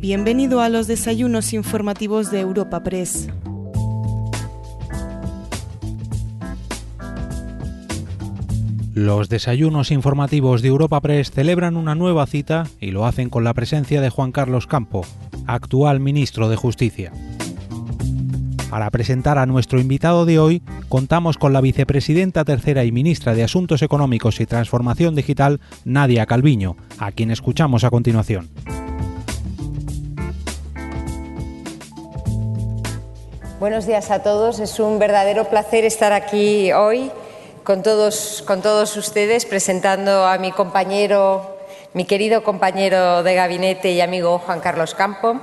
Bienvenido a los desayunos informativos de Europa Press. Los desayunos informativos de Europa Press celebran una nueva cita y lo hacen con la presencia de Juan Carlos Campo, actual ministro de Justicia. Para presentar a nuestro invitado de hoy, contamos con la vicepresidenta tercera y ministra de Asuntos Económicos y Transformación Digital, Nadia Calviño, a quien escuchamos a continuación. Buenos días a todos. Es un verdadero placer estar aquí hoy con todos, ustedes presentando a mi compañero, mi querido compañero de gabinete y amigo Juan Carlos Campo.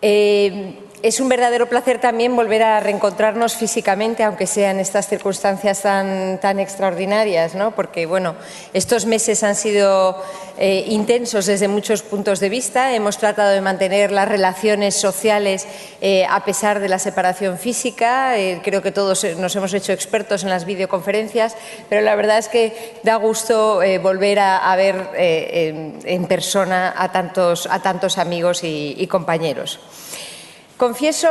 Eh, es un verdadero placer también volver a reencontrarnos físicamente, aunque sea en estas circunstancias tan, extraordinarias, ¿no? porque bueno, estos meses han sido eh, intensos desde muchos puntos de vista. Hemos tratado de mantener las relaciones sociales eh, a pesar de la separación física. Eh, creo que todos nos hemos hecho expertos en las videoconferencias, pero la verdad es que da gusto volver a, ver en, persona a tantos amigos y compañeros. Confieso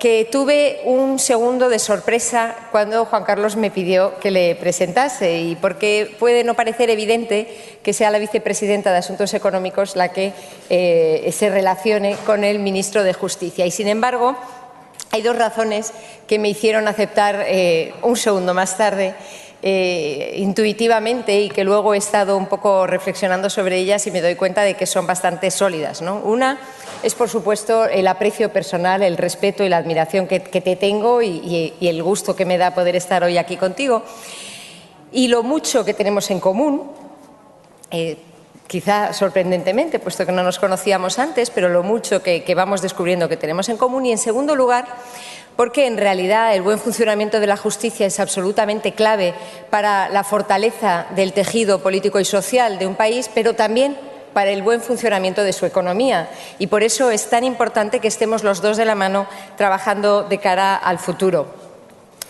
que tuve un segundo de sorpresa cuando Juan Carlos me pidió que le presentase y porque puede no parecer evidente que sea la vicepresidenta de Asuntos Económicos la que eh, se relacione con el ministro de Justicia. Y sin embargo, hay dos razones que me hicieron aceptar eh, un segundo más tarde eh, intuitivamente y que luego he estado un poco reflexionando sobre ellas y me doy cuenta de que son bastante sólidas. Una es, por supuesto, el aprecio personal, el respeto y la admiración que, te tengo y, el gusto que me da poder estar hoy aquí contigo. Y lo mucho que tenemos en común, eh, quizá sorprendentemente, puesto que no nos conocíamos antes, pero lo mucho que, que vamos descubriendo que tenemos en común. Y, en segundo lugar, porque en realidad el buen funcionamiento de la justicia es absolutamente clave para la fortaleza del tejido político y social de un país, pero también para el buen funcionamiento de su economía. Y por eso es tan importante que estemos los dos de la mano trabajando de cara al futuro.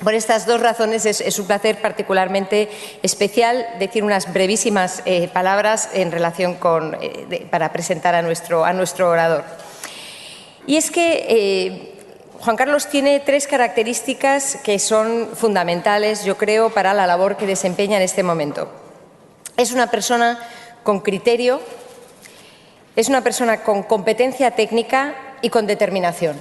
Por estas dos razones es, un placer particularmente especial decir unas brevísimas eh, palabras en relación con, eh, para presentar a nuestro, a nuestro orador. Y es que eh, Juan Carlos tiene tres características que son fundamentales, yo creo, para la labor que desempeña en este momento. Es una persona con criterio, es una persona con competencia técnica y con determinación.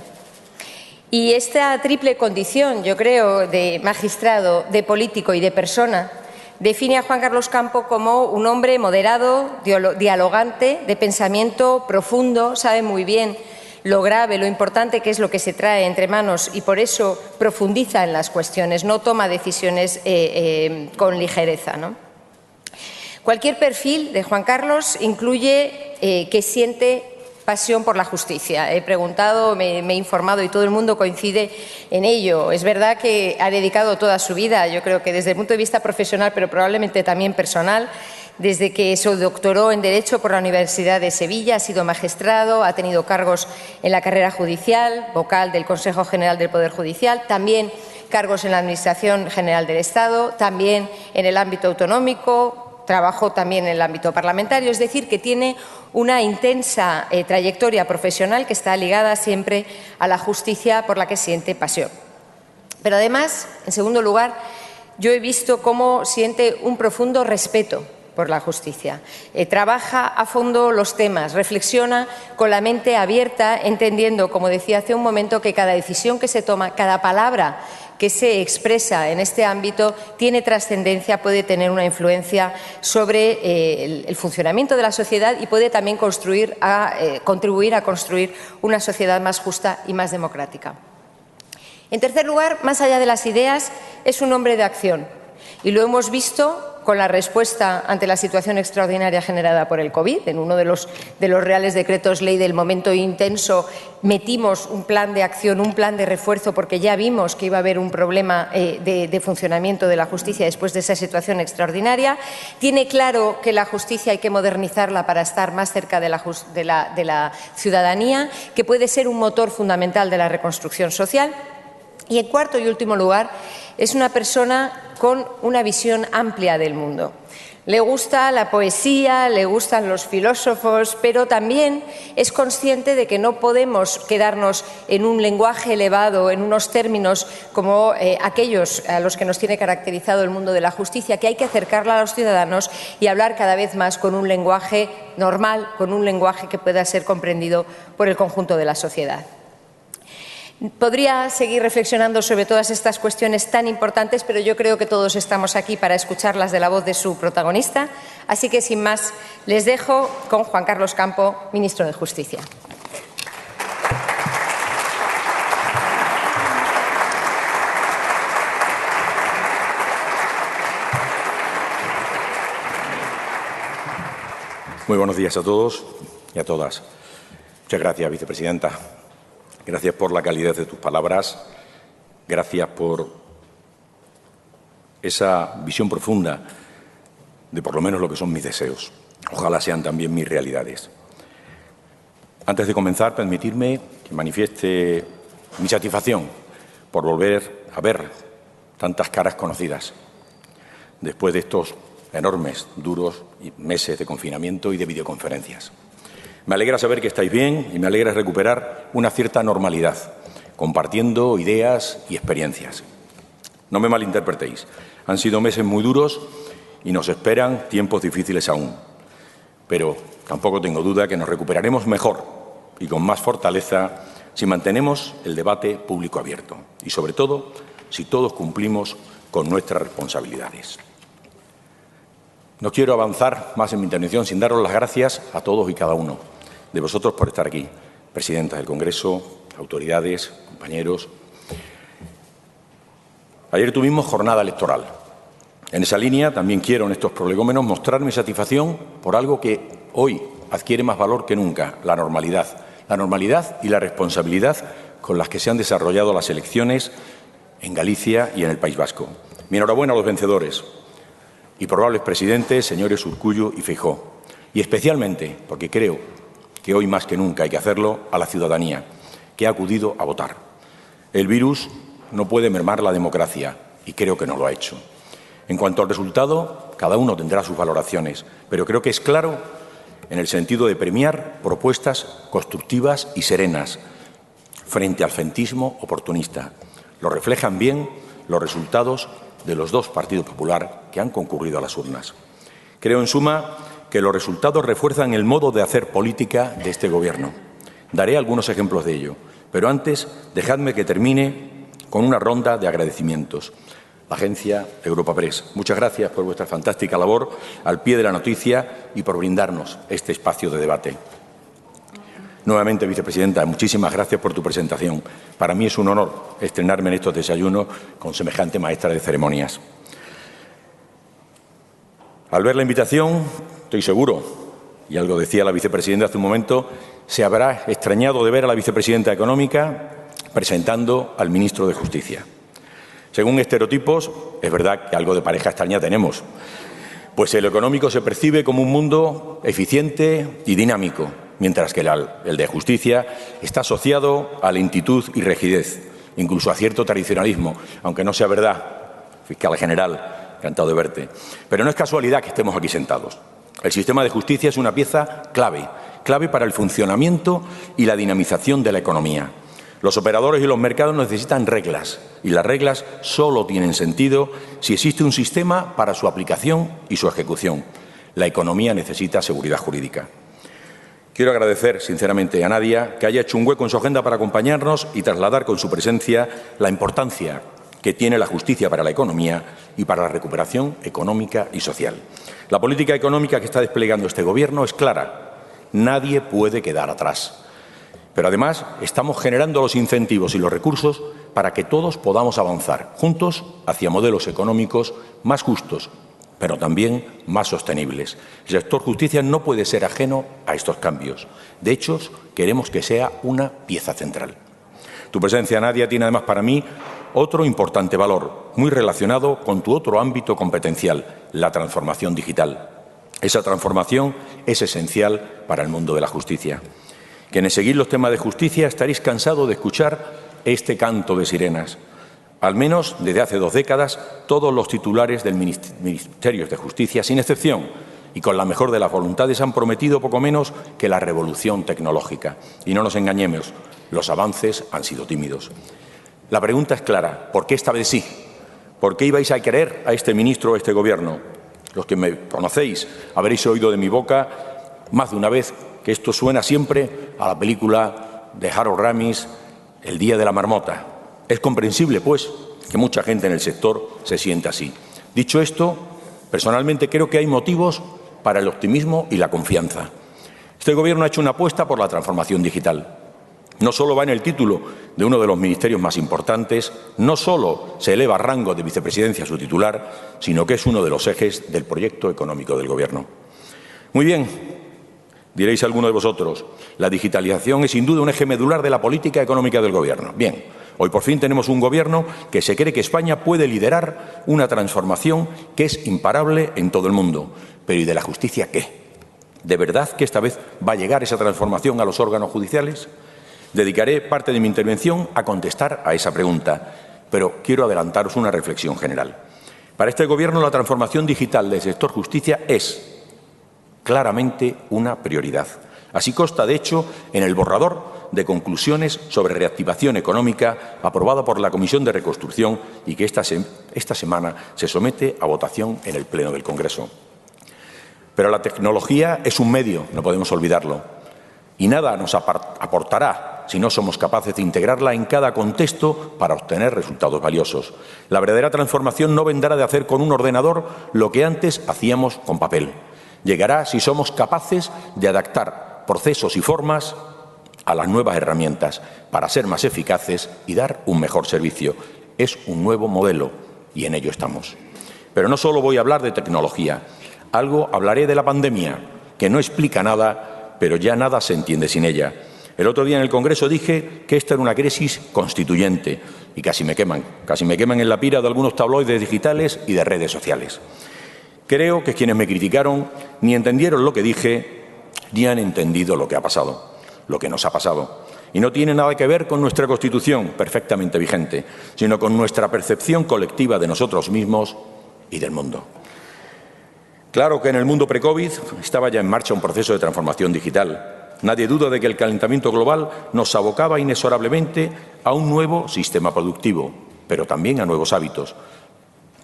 Y esta triple condición, yo creo, de magistrado, de político y de persona, define a Juan Carlos Campo como un hombre moderado, dialogante, de pensamiento profundo, sabe muy bien lo grave, lo importante que es lo que se trae entre manos y por eso profundiza en las cuestiones, no toma decisiones eh, eh, con ligereza. Cualquier perfil de Juan Carlos incluye eh, que siente pasión por la justicia. He preguntado, me, he informado y todo el mundo coincide en ello. Es verdad que ha dedicado toda su vida, yo creo que desde el punto de vista profesional, pero probablemente también personal, desde que se doctoró en Derecho por la Universidad de Sevilla, ha sido magistrado, ha tenido cargos en la carrera judicial, vocal del Consejo General del Poder Judicial, también cargos en la Administración General del Estado, también en el ámbito autonómico, trabajó también en el ámbito parlamentario, es decir, que tiene una intensa eh, trayectoria profesional que está ligada siempre a la justicia por la que siente pasión. Pero además, en segundo lugar, yo he visto cómo siente un profundo respeto por la justicia. Eh, trabaja a fondo los temas, reflexiona con la mente abierta, entendiendo, como decía hace un momento, que cada decisión que se toma, cada palabra que se expresa en este ámbito tiene trascendencia, puede tener una influencia sobre eh, el, funcionamiento de la sociedad y puede también eh, contribuir a construir una sociedad más justa y más democrática. En tercer lugar, más allá de las ideas, es un hombre de acción y lo hemos visto con la respuesta ante la situación extraordinaria generada por el COVID. En uno de los, reales decretos ley del momento intenso metimos un plan de acción, un plan de refuerzo, porque ya vimos que iba a haber un problema eh, de, funcionamiento de la justicia después de esa situación extraordinaria. Tiene claro que la justicia hay que modernizarla para estar más cerca de la ciudadanía, que puede ser un motor fundamental de la reconstrucción social. Y en cuarto y último lugar, es una persona con una visión amplia del mundo. Le gusta la poesía, le gustan los filósofos, pero también es consciente de que no podemos quedarnos en un lenguaje elevado, en unos términos como eh, aquellos a los que nos tiene caracterizado el mundo de la justicia, que hay que acercarla a los ciudadanos y hablar cada vez más con un lenguaje normal, con un lenguaje que pueda ser comprendido por el conjunto de la sociedad. Podría seguir reflexionando sobre todas estas cuestiones tan importantes, pero yo creo que todos estamos aquí para escucharlas de la voz de su protagonista. Así que, sin más, les dejo con Juan Carlos Campo, ministro de Justicia. Muy buenos días a todos y a todas. Muchas gracias, vicepresidenta. Gracias por la calidad de tus palabras. Gracias por esa visión profunda de por lo menos lo que son mis deseos. Ojalá sean también mis realidades. Antes de comenzar, permitirme que manifieste mi satisfacción por volver a ver tantas caras conocidas después de estos enormes, duros meses de confinamiento y de videoconferencias. Me alegra saber que estáis bien y me alegra recuperar una cierta normalidad, compartiendo ideas y experiencias. No me malinterpretéis, han sido meses muy duros y nos esperan tiempos difíciles aún. Pero tampoco tengo duda que nos recuperaremos mejor y con más fortaleza si mantenemos el debate público abierto y, sobre todo, si todos cumplimos con nuestras responsabilidades. No quiero avanzar más en mi intervención sin daros las gracias a todos y cada uno de vosotros por estar aquí, presidenta del Congreso, autoridades, compañeros. Ayer tuvimos jornada electoral. En esa línea también quiero en estos prolegómenos mostrar mi satisfacción por algo que hoy adquiere más valor que nunca, la normalidad. La normalidad y la responsabilidad con las que se han desarrollado las elecciones en Galicia y en el País Vasco. Mi enhorabuena a los vencedores y probables presidentes, señores Urcullo y Feijó. Y especialmente porque creo que hoy más que nunca hay que hacerlo a la ciudadanía, que ha acudido a votar. El virus no puede mermar la democracia y creo que no lo ha hecho. En cuanto al resultado, cada uno tendrá sus valoraciones, pero creo que es claro en el sentido de premiar propuestas constructivas y serenas frente al fentismo oportunista. Lo reflejan bien los resultados de los dos partidos popular que han concurrido a las urnas. Creo, en suma, que los resultados refuerzan el modo de hacer política de este Gobierno. Daré algunos ejemplos de ello, pero antes dejadme que termine con una ronda de agradecimientos. Agencia Europa Press, muchas gracias por vuestra fantástica labor al pie de la noticia y por brindarnos este espacio de debate. Nuevamente, vicepresidenta, muchísimas gracias por tu presentación. Para mí es un honor estrenarme en estos desayunos con semejante maestra de ceremonias. Al ver la invitación, estoy seguro, y algo decía la vicepresidenta hace un momento, se habrá extrañado de ver a la vicepresidenta económica presentando al ministro de Justicia. Según estereotipos, es verdad que algo de pareja extraña tenemos, pues el económico se percibe como un mundo eficiente y dinámico, mientras que el de justicia está asociado a lentitud y rigidez, incluso a cierto tradicionalismo, aunque no sea verdad, fiscal general, encantado de verte. Pero no es casualidad que estemos aquí sentados. El sistema de justicia es una pieza clave, clave para el funcionamiento y la dinamización de la economía. Los operadores y los mercados necesitan reglas y las reglas solo tienen sentido si existe un sistema para su aplicación y su ejecución. La economía necesita seguridad jurídica. Quiero agradecer sinceramente a Nadia que haya hecho un hueco en su agenda para acompañarnos y trasladar con su presencia la importancia que tiene la justicia para la economía y para la recuperación económica y social. La política económica que está desplegando este Gobierno es clara. Nadie puede quedar atrás. Pero además estamos generando los incentivos y los recursos para que todos podamos avanzar juntos hacia modelos económicos más justos, pero también más sostenibles. El sector justicia no puede ser ajeno a estos cambios. De hecho, queremos que sea una pieza central. Tu presencia, Nadia, tiene además para mí otro importante valor, muy relacionado con tu otro ámbito competencial, la transformación digital. Esa transformación es esencial para el mundo de la justicia. Quienes seguís los temas de justicia estaréis cansados de escuchar este canto de sirenas. Al menos desde hace dos décadas, todos los titulares del Ministerio de Justicia, sin excepción, y con la mejor de las voluntades, han prometido poco menos que la revolución tecnológica. Y no nos engañemos, los avances han sido tímidos. La pregunta es clara, ¿por qué esta vez sí? ¿Por qué ibais a querer a este ministro o a este gobierno? Los que me conocéis habréis oído de mi boca más de una vez que esto suena siempre a la película de Harold Ramis, El Día de la Marmota. Es comprensible, pues, que mucha gente en el sector se sienta así. Dicho esto, personalmente creo que hay motivos para el optimismo y la confianza. Este Gobierno ha hecho una apuesta por la transformación digital. No solo va en el título de uno de los ministerios más importantes, no solo se eleva a rango de vicepresidencia a su titular, sino que es uno de los ejes del proyecto económico del Gobierno. Muy bien, diréis alguno de vosotros, la digitalización es sin duda un eje medular de la política económica del Gobierno. Bien, hoy por fin tenemos un Gobierno que se cree que España puede liderar una transformación que es imparable en todo el mundo. Pero ¿y de la justicia qué? ¿De verdad que esta vez va a llegar esa transformación a los órganos judiciales? Dedicaré parte de mi intervención a contestar a esa pregunta, pero quiero adelantaros una reflexión general. Para este Gobierno, la transformación digital del sector justicia es claramente una prioridad. Así consta, de hecho, en el borrador de conclusiones sobre reactivación económica aprobado por la Comisión de Reconstrucción y que esta, esta semana se somete a votación en el Pleno del Congreso. Pero la tecnología es un medio, no podemos olvidarlo, y nada nos aportará si no somos capaces de integrarla en cada contexto para obtener resultados valiosos. La verdadera transformación no vendrá de hacer con un ordenador lo que antes hacíamos con papel. Llegará si somos capaces de adaptar procesos y formas a las nuevas herramientas para ser más eficaces y dar un mejor servicio. Es un nuevo modelo y en ello estamos. Pero no solo voy a hablar de tecnología, algo hablaré de la pandemia, que no explica nada, pero ya nada se entiende sin ella. El otro día en el Congreso dije que esta era una crisis constituyente y casi me queman, casi me queman en la pira de algunos tabloides digitales y de redes sociales. Creo que quienes me criticaron ni entendieron lo que dije ni han entendido lo que ha pasado, lo que nos ha pasado. Y no tiene nada que ver con nuestra Constitución, perfectamente vigente, sino con nuestra percepción colectiva de nosotros mismos y del mundo. Claro que en el mundo pre-COVID estaba ya en marcha un proceso de transformación digital, Nadie duda de que el calentamiento global nos abocaba inexorablemente a un nuevo sistema productivo, pero también a nuevos hábitos.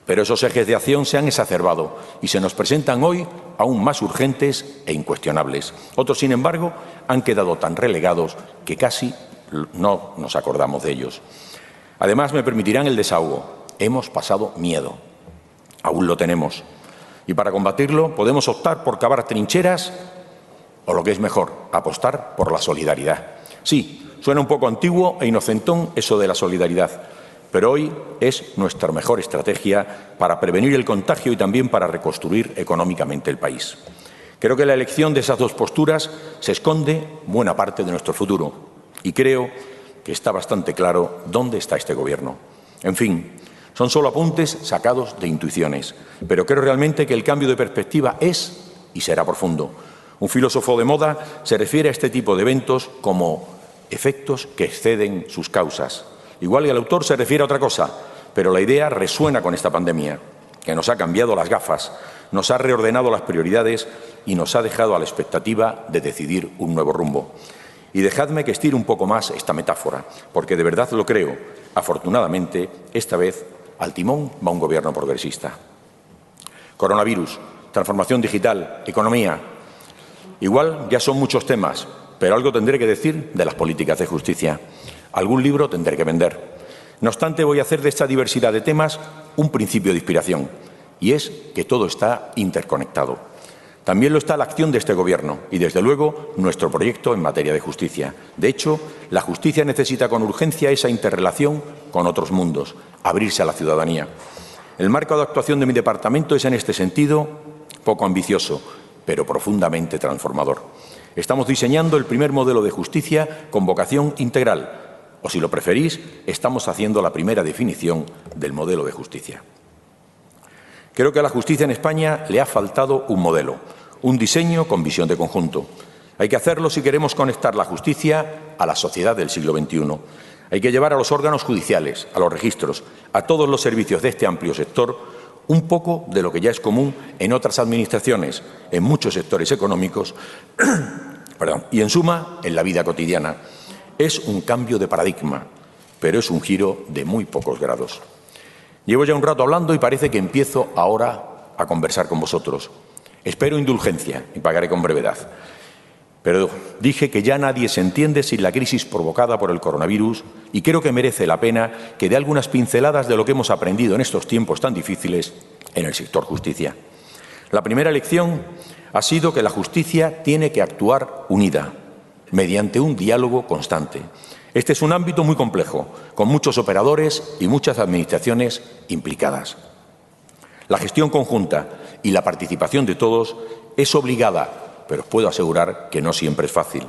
Pero esos ejes de acción se han exacerbado y se nos presentan hoy aún más urgentes e incuestionables. Otros, sin embargo, han quedado tan relegados que casi no nos acordamos de ellos. Además, me permitirán el desahogo. Hemos pasado miedo. Aún lo tenemos. Y para combatirlo podemos optar por cavar trincheras o lo que es mejor, apostar por la solidaridad. Sí, suena un poco antiguo e inocentón eso de la solidaridad, pero hoy es nuestra mejor estrategia para prevenir el contagio y también para reconstruir económicamente el país. Creo que la elección de esas dos posturas se esconde buena parte de nuestro futuro y creo que está bastante claro dónde está este Gobierno. En fin, son solo apuntes sacados de intuiciones, pero creo realmente que el cambio de perspectiva es y será profundo un filósofo de moda se refiere a este tipo de eventos como efectos que exceden sus causas. Igual que el autor se refiere a otra cosa, pero la idea resuena con esta pandemia, que nos ha cambiado las gafas, nos ha reordenado las prioridades y nos ha dejado a la expectativa de decidir un nuevo rumbo. Y dejadme que estire un poco más esta metáfora, porque de verdad lo creo. Afortunadamente, esta vez al timón va un gobierno progresista. Coronavirus, transformación digital, economía, Igual ya son muchos temas, pero algo tendré que decir de las políticas de justicia. Algún libro tendré que vender. No obstante, voy a hacer de esta diversidad de temas un principio de inspiración, y es que todo está interconectado. También lo está la acción de este Gobierno y, desde luego, nuestro proyecto en materia de justicia. De hecho, la justicia necesita con urgencia esa interrelación con otros mundos, abrirse a la ciudadanía. El marco de actuación de mi departamento es, en este sentido, poco ambicioso, pero profundamente transformador. Estamos diseñando el primer modelo de justicia con vocación integral, o si lo preferís, estamos haciendo la primera definición del modelo de justicia. Creo que a la justicia en España le ha faltado un modelo, un diseño con visión de conjunto. Hay que hacerlo si queremos conectar la justicia a la sociedad del siglo XXI. Hay que llevar a los órganos judiciales, a los registros, a todos los servicios de este amplio sector un poco de lo que ya es común en otras administraciones, en muchos sectores económicos y, en suma, en la vida cotidiana. Es un cambio de paradigma, pero es un giro de muy pocos grados. Llevo ya un rato hablando y parece que empiezo ahora a conversar con vosotros. Espero indulgencia y pagaré con brevedad. Pero dije que ya nadie se entiende sin la crisis provocada por el coronavirus y creo que merece la pena que dé algunas pinceladas de lo que hemos aprendido en estos tiempos tan difíciles en el sector justicia. La primera lección ha sido que la justicia tiene que actuar unida, mediante un diálogo constante. Este es un ámbito muy complejo, con muchos operadores y muchas administraciones implicadas. La gestión conjunta y la participación de todos es obligada, pero os puedo asegurar que no siempre es fácil.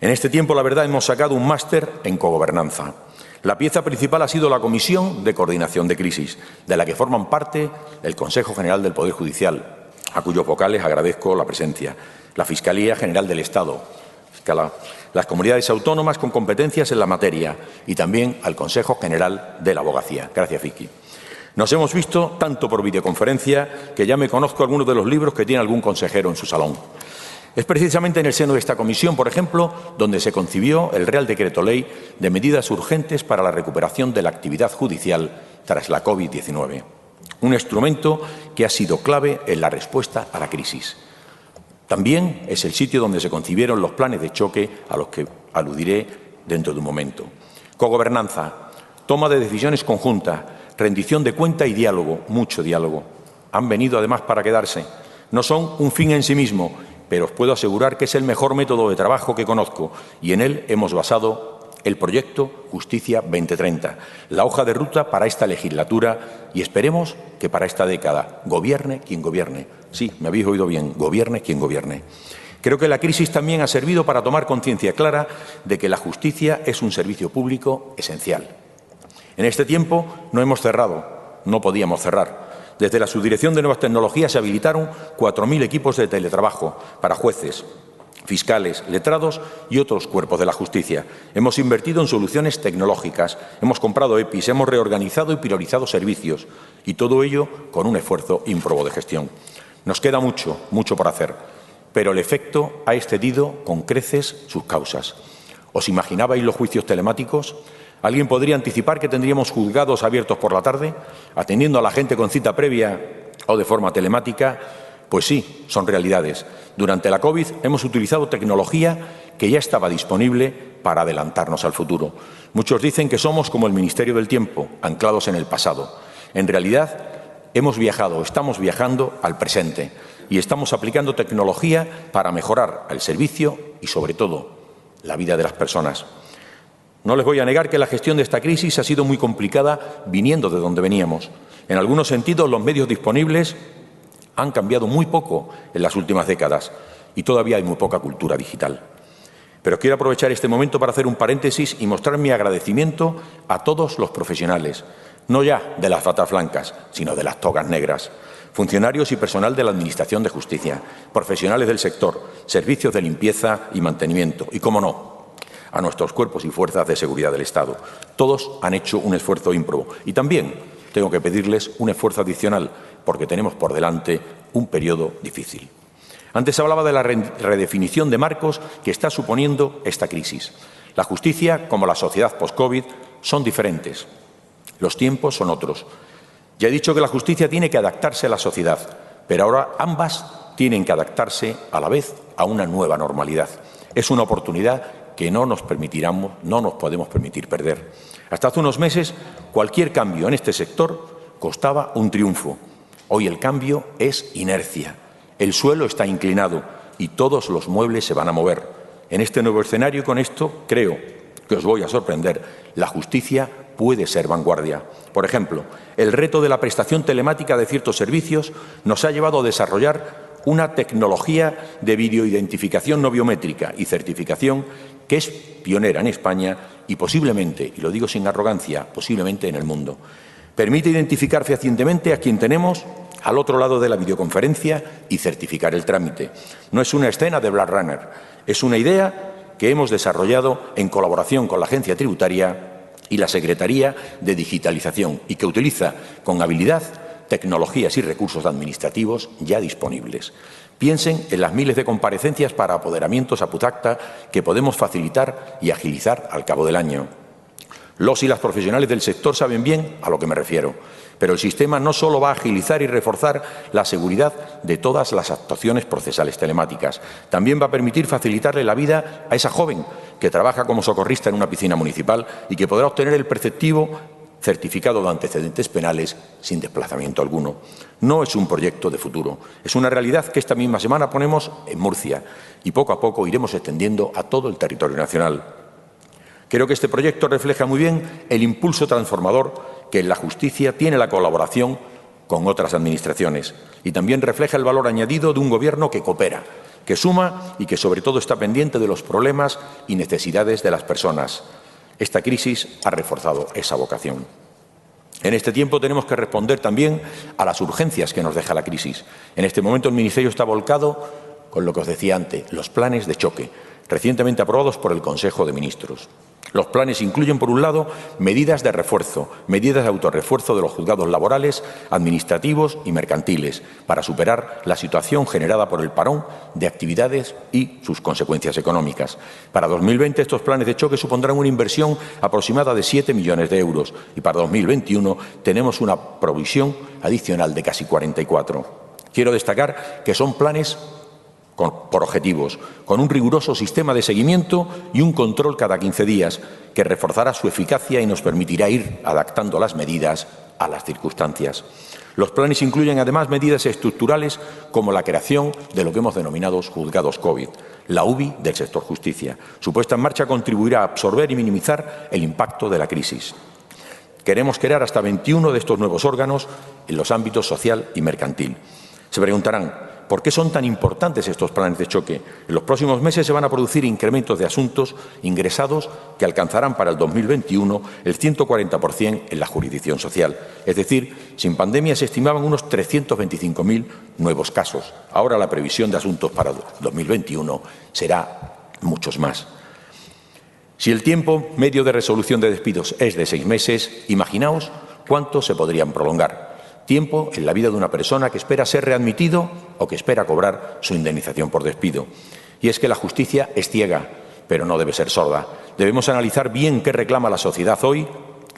En este tiempo, la verdad, hemos sacado un máster en cogobernanza. La pieza principal ha sido la Comisión de Coordinación de Crisis, de la que forman parte el Consejo General del Poder Judicial, a cuyos vocales agradezco la presencia, la Fiscalía General del Estado, las comunidades autónomas con competencias en la materia y también al Consejo General de la Abogacía. Gracias, Vicky. Nos hemos visto tanto por videoconferencia que ya me conozco algunos de los libros que tiene algún consejero en su salón. Es precisamente en el seno de esta comisión, por ejemplo, donde se concibió el Real Decreto Ley de medidas urgentes para la recuperación de la actividad judicial tras la COVID-19, un instrumento que ha sido clave en la respuesta a la crisis. También es el sitio donde se concibieron los planes de choque a los que aludiré dentro de un momento. Cogobernanza, toma de decisiones conjuntas, rendición de cuenta y diálogo, mucho diálogo. Han venido además para quedarse. No son un fin en sí mismo, pero os puedo asegurar que es el mejor método de trabajo que conozco y en él hemos basado el proyecto Justicia 2030, la hoja de ruta para esta legislatura y esperemos que para esta década gobierne quien gobierne. Sí, me habéis oído bien, gobierne quien gobierne. Creo que la crisis también ha servido para tomar conciencia clara de que la justicia es un servicio público esencial en este tiempo no hemos cerrado, no podíamos cerrar. Desde la Subdirección de Nuevas Tecnologías se habilitaron 4.000 equipos de teletrabajo para jueces, fiscales, letrados y otros cuerpos de la justicia. Hemos invertido en soluciones tecnológicas, hemos comprado EPIs, hemos reorganizado y priorizado servicios y todo ello con un esfuerzo ímprobo de gestión. Nos queda mucho, mucho por hacer, pero el efecto ha excedido con creces sus causas. ¿Os imaginabais los juicios telemáticos? ¿Alguien podría anticipar que tendríamos juzgados abiertos por la tarde, atendiendo a la gente con cita previa o de forma telemática? Pues sí, son realidades. Durante la COVID hemos utilizado tecnología que ya estaba disponible para adelantarnos al futuro. Muchos dicen que somos como el Ministerio del Tiempo, anclados en el pasado. En realidad, hemos viajado, estamos viajando al presente y estamos aplicando tecnología para mejorar el servicio y, sobre todo, la vida de las personas. No les voy a negar que la gestión de esta crisis ha sido muy complicada viniendo de donde veníamos. En algunos sentidos, los medios disponibles han cambiado muy poco en las últimas décadas y todavía hay muy poca cultura digital. Pero quiero aprovechar este momento para hacer un paréntesis y mostrar mi agradecimiento a todos los profesionales, no ya de las batas blancas, sino de las togas negras, funcionarios y personal de la Administración de Justicia, profesionales del sector, servicios de limpieza y mantenimiento y, como no, a nuestros cuerpos y fuerzas de seguridad del Estado. Todos han hecho un esfuerzo ímprobo y también tengo que pedirles un esfuerzo adicional porque tenemos por delante un periodo difícil. Antes hablaba de la redefinición de marcos que está suponiendo esta crisis. La justicia, como la sociedad post-COVID, son diferentes. Los tiempos son otros. Ya he dicho que la justicia tiene que adaptarse a la sociedad, pero ahora ambas tienen que adaptarse a la vez a una nueva normalidad. Es una oportunidad que no nos permitiramos, no nos podemos permitir perder. Hasta hace unos meses, cualquier cambio en este sector costaba un triunfo. Hoy el cambio es inercia. El suelo está inclinado y todos los muebles se van a mover. En este nuevo escenario, con esto, creo que os voy a sorprender, la justicia puede ser vanguardia. Por ejemplo, el reto de la prestación telemática de ciertos servicios nos ha llevado a desarrollar una tecnología de videoidentificación no biométrica y certificación que es pionera en España y posiblemente, y lo digo sin arrogancia, posiblemente en el mundo. Permite identificar fehacientemente a quien tenemos al otro lado de la videoconferencia y certificar el trámite. No es una escena de Black Runner, es una idea que hemos desarrollado en colaboración con la Agencia Tributaria y la Secretaría de Digitalización y que utiliza con habilidad tecnologías y recursos administrativos ya disponibles. Piensen en las miles de comparecencias para apoderamientos a Putacta que podemos facilitar y agilizar al cabo del año. Los y las profesionales del sector saben bien a lo que me refiero, pero el sistema no solo va a agilizar y reforzar la seguridad de todas las actuaciones procesales telemáticas, también va a permitir facilitarle la vida a esa joven que trabaja como socorrista en una piscina municipal y que podrá obtener el preceptivo certificado de antecedentes penales sin desplazamiento alguno. No es un proyecto de futuro, es una realidad que esta misma semana ponemos en Murcia y poco a poco iremos extendiendo a todo el territorio nacional. Creo que este proyecto refleja muy bien el impulso transformador que en la justicia tiene la colaboración con otras administraciones y también refleja el valor añadido de un Gobierno que coopera, que suma y que sobre todo está pendiente de los problemas y necesidades de las personas, esta crisis ha reforzado esa vocación. En este tiempo tenemos que responder también a las urgencias que nos deja la crisis. En este momento el Ministerio está volcado con lo que os decía antes, los planes de choque, recientemente aprobados por el Consejo de Ministros. Los planes incluyen, por un lado, medidas de refuerzo, medidas de autorrefuerzo de los juzgados laborales, administrativos y mercantiles, para superar la situación generada por el parón de actividades y sus consecuencias económicas. Para 2020, estos planes de choque supondrán una inversión aproximada de 7 millones de euros y para 2021 tenemos una provisión adicional de casi 44. Quiero destacar que son planes por objetivos, con un riguroso sistema de seguimiento y un control cada 15 días, que reforzará su eficacia y nos permitirá ir adaptando las medidas a las circunstancias. Los planes incluyen además medidas estructurales como la creación de lo que hemos denominado juzgados COVID, la UBI del sector justicia. Su puesta en marcha contribuirá a absorber y minimizar el impacto de la crisis. Queremos crear hasta 21 de estos nuevos órganos en los ámbitos social y mercantil. Se preguntarán, ¿Por qué son tan importantes estos planes de choque? En los próximos meses se van a producir incrementos de asuntos ingresados que alcanzarán para el 2021 el 140% en la jurisdicción social. Es decir, sin pandemia se estimaban unos 325.000 nuevos casos. Ahora la previsión de asuntos para 2021 será muchos más. Si el tiempo medio de resolución de despidos es de seis meses, imaginaos cuánto se podrían prolongar tiempo en la vida de una persona que espera ser readmitido o que espera cobrar su indemnización por despido. Y es que la justicia es ciega, pero no debe ser sorda. Debemos analizar bien qué reclama la sociedad hoy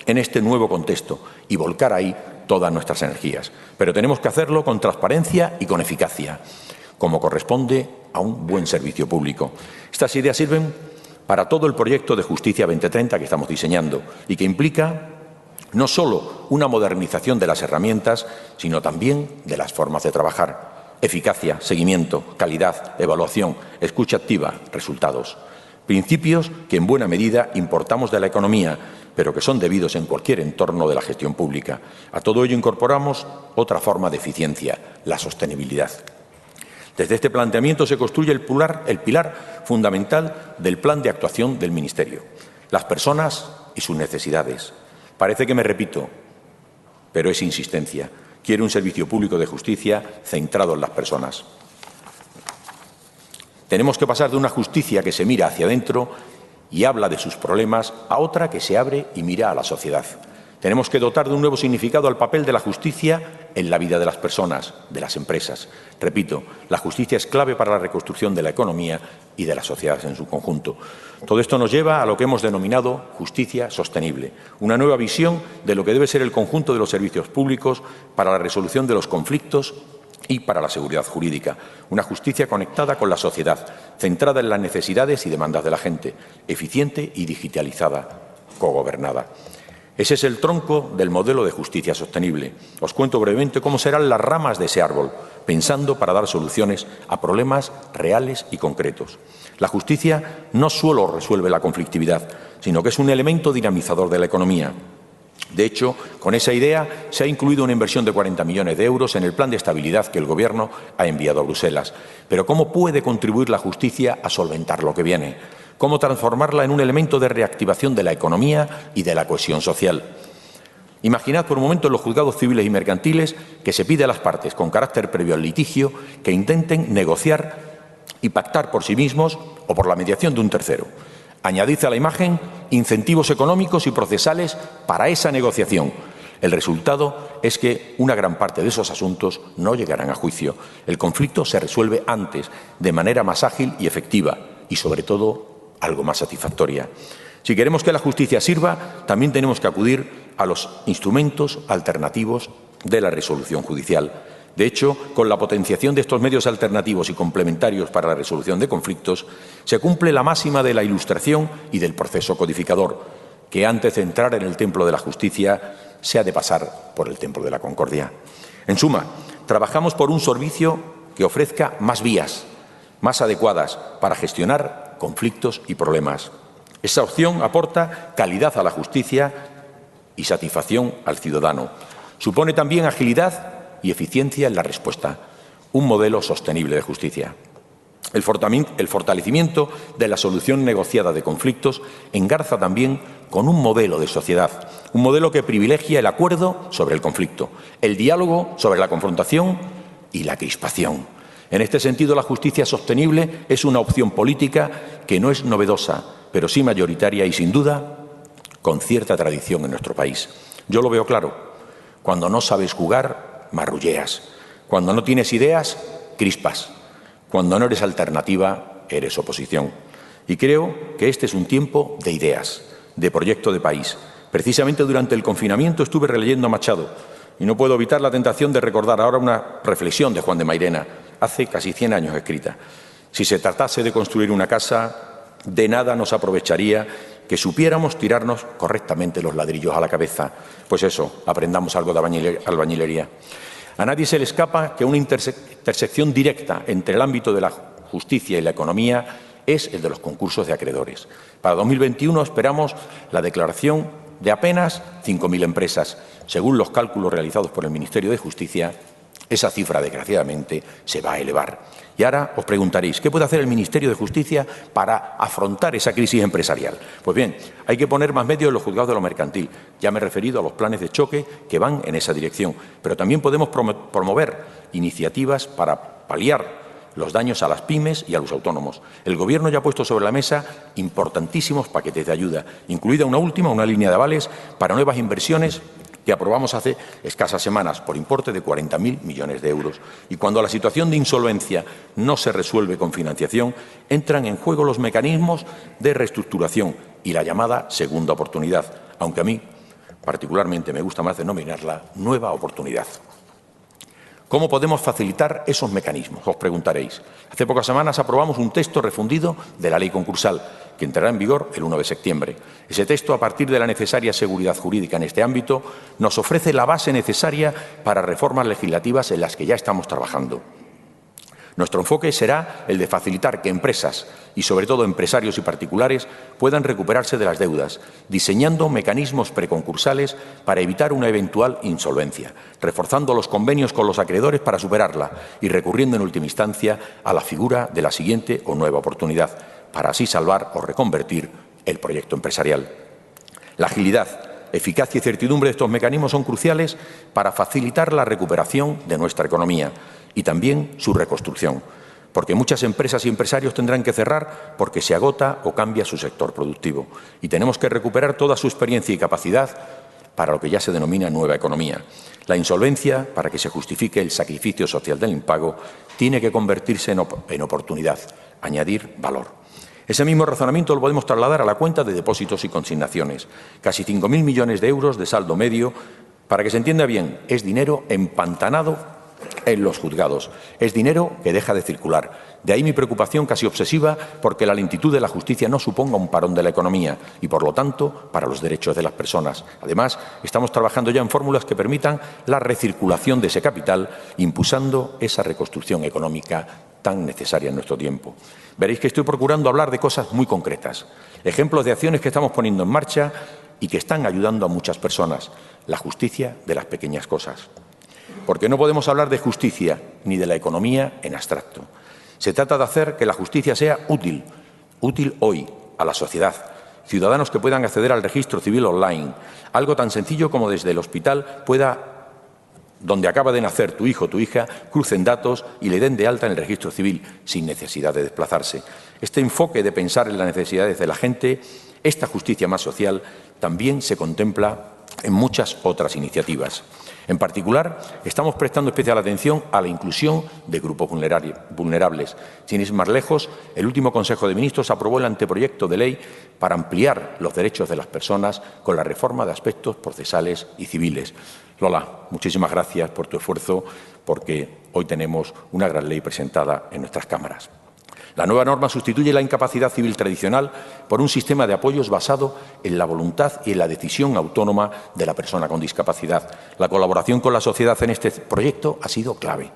en este nuevo contexto y volcar ahí todas nuestras energías. Pero tenemos que hacerlo con transparencia y con eficacia, como corresponde a un buen servicio público. Estas ideas sirven para todo el proyecto de Justicia 2030 que estamos diseñando y que implica no solo una modernización de las herramientas, sino también de las formas de trabajar. Eficacia, seguimiento, calidad, evaluación, escucha activa, resultados. Principios que en buena medida importamos de la economía, pero que son debidos en cualquier entorno de la gestión pública. A todo ello incorporamos otra forma de eficiencia, la sostenibilidad. Desde este planteamiento se construye el pilar, fundamental del plan de actuación del Ministerio, las personas y sus necesidades, Parece que me repito, pero es insistencia. Quiero un servicio público de justicia centrado en las personas. Tenemos que pasar de una justicia que se mira hacia adentro y habla de sus problemas a otra que se abre y mira a la sociedad. Tenemos que dotar de un nuevo significado al papel de la justicia en la vida de las personas, de las empresas. Repito, la justicia es clave para la reconstrucción de la economía y de la sociedad en su conjunto. Todo esto nos lleva a lo que hemos denominado justicia sostenible, una nueva visión de lo que debe ser el conjunto de los servicios públicos para la resolución de los conflictos y para la seguridad jurídica, una justicia conectada con la sociedad, centrada en las necesidades y demandas de la gente, eficiente y digitalizada, cogobernada. Ese es el tronco del modelo de justicia sostenible. Os cuento brevemente cómo serán las ramas de ese árbol, pensando para dar soluciones a problemas reales y concretos. La justicia no solo resuelve la conflictividad, sino que es un elemento dinamizador de la economía. De hecho, con esa idea se ha incluido una inversión de 40 millones de euros en el plan de estabilidad que el Gobierno ha enviado a Bruselas. Pero ¿cómo puede contribuir la justicia a solventar lo que viene? Cómo transformarla en un elemento de reactivación de la economía y de la cohesión social. Imaginad por un momento en los juzgados civiles y mercantiles que se pide a las partes, con carácter previo al litigio, que intenten negociar y pactar por sí mismos o por la mediación de un tercero. Añadid a la imagen incentivos económicos y procesales para esa negociación. El resultado es que una gran parte de esos asuntos no llegarán a juicio. El conflicto se resuelve antes, de manera más ágil y efectiva y, sobre todo, algo más satisfactoria. Si queremos que la justicia sirva, también tenemos que acudir a los instrumentos alternativos de la resolución judicial. De hecho, con la potenciación de estos medios alternativos y complementarios para la resolución de conflictos, se cumple la máxima de la ilustración y del proceso codificador, que antes de entrar en el templo de la justicia se ha de pasar por el templo de la concordia. En suma, trabajamos por un servicio que ofrezca más vías, más adecuadas para gestionar conflictos y problemas. Esa opción aporta calidad a la justicia y satisfacción al ciudadano. Supone también agilidad y eficiencia en la respuesta, un modelo sostenible de justicia. El fortalecimiento de la solución negociada de conflictos engarza también con un modelo de sociedad, un modelo que privilegia el acuerdo sobre el conflicto, el diálogo sobre la confrontación y la crispación. En este sentido, la justicia sostenible es una opción política que no es novedosa, pero sí mayoritaria y, sin duda, con cierta tradición en nuestro país. Yo lo veo claro. Cuando no sabes jugar, marrulleas. Cuando no tienes ideas, crispas. Cuando no eres alternativa, eres oposición. Y creo que este es un tiempo de ideas, de proyecto de país. Precisamente durante el confinamiento estuve releyendo a Machado y no puedo evitar la tentación de recordar ahora una reflexión de Juan de Mairena, hace casi 100 años escrita. Si se tratase de construir una casa, de nada nos aprovecharía que supiéramos tirarnos correctamente los ladrillos a la cabeza. Pues eso, aprendamos algo de albañilería. A nadie se le escapa que una intersección directa entre el ámbito de la justicia y la economía es el de los concursos de acreedores. Para 2021 esperamos la declaración de apenas 5.000 empresas. Según los cálculos realizados por el Ministerio de Justicia, esa cifra, desgraciadamente, se va a elevar. Y ahora os preguntaréis, ¿qué puede hacer el Ministerio de Justicia para afrontar esa crisis empresarial? Pues bien, hay que poner más medios en los juzgados de lo mercantil. Ya me he referido a los planes de choque que van en esa dirección. Pero también podemos promover iniciativas para paliar los daños a las pymes y a los autónomos. El Gobierno ya ha puesto sobre la mesa importantísimos paquetes de ayuda, incluida una última, una línea de avales para nuevas inversiones que aprobamos hace escasas semanas por importe de 40.000 millones de euros. Y cuando la situación de insolvencia no se resuelve con financiación, entran en juego los mecanismos de reestructuración y la llamada segunda oportunidad, aunque a mí particularmente me gusta más denominarla nueva oportunidad. ¿Cómo podemos facilitar esos mecanismos? Os preguntaréis. Hace pocas semanas aprobamos un texto refundido de la ley concursal, que entrará en vigor el 1 de septiembre. Ese texto, a partir de la necesaria seguridad jurídica en este ámbito, nos ofrece la base necesaria para reformas legislativas en las que ya estamos trabajando. Nuestro enfoque será el de facilitar que empresas y sobre todo empresarios y particulares puedan recuperarse de las deudas, diseñando mecanismos preconcursales para evitar una eventual insolvencia, reforzando los convenios con los acreedores para superarla y recurriendo en última instancia a la figura de la siguiente o nueva oportunidad, para así salvar o reconvertir el proyecto empresarial. La agilidad, eficacia y certidumbre de estos mecanismos son cruciales para facilitar la recuperación de nuestra economía y también su reconstrucción, porque muchas empresas y empresarios tendrán que cerrar porque se agota o cambia su sector productivo y tenemos que recuperar toda su experiencia y capacidad para lo que ya se denomina nueva economía. La insolvencia, para que se justifique el sacrificio social del impago, tiene que convertirse en, oportunidad, añadir valor. Ese mismo razonamiento lo podemos trasladar a la cuenta de depósitos y consignaciones. Casi 5.000 millones de euros de saldo medio. Para que se entienda bien, es dinero empantanado en los juzgados. Es dinero que deja de circular. De ahí mi preocupación casi obsesiva porque la lentitud de la justicia no suponga un parón de la economía y, por lo tanto, para los derechos de las personas. Además, estamos trabajando ya en fórmulas que permitan la recirculación de ese capital, impulsando esa reconstrucción económica tan necesaria en nuestro tiempo. Veréis que estoy procurando hablar de cosas muy concretas, ejemplos de acciones que estamos poniendo en marcha y que están ayudando a muchas personas. La justicia de las pequeñas cosas porque no podemos hablar de justicia ni de la economía en abstracto. Se trata de hacer que la justicia sea útil, útil hoy a la sociedad, ciudadanos que puedan acceder al registro civil online, algo tan sencillo como desde el hospital pueda donde acaba de nacer tu hijo o tu hija, crucen datos y le den de alta en el registro civil sin necesidad de desplazarse. Este enfoque de pensar en las necesidades de la gente, esta justicia más social, también se contempla en muchas otras iniciativas. En particular, estamos prestando especial atención a la inclusión de grupos vulnerables. Sin ir más lejos, el último Consejo de Ministros aprobó el anteproyecto de ley para ampliar los derechos de las personas con la reforma de aspectos procesales y civiles. Lola, muchísimas gracias por tu esfuerzo, porque hoy tenemos una gran ley presentada en nuestras cámaras. La nueva norma sustituye la incapacidad civil tradicional por un sistema de apoyos basado en la voluntad y en la decisión autónoma de la persona con discapacidad. La colaboración con la sociedad en este proyecto ha sido clave.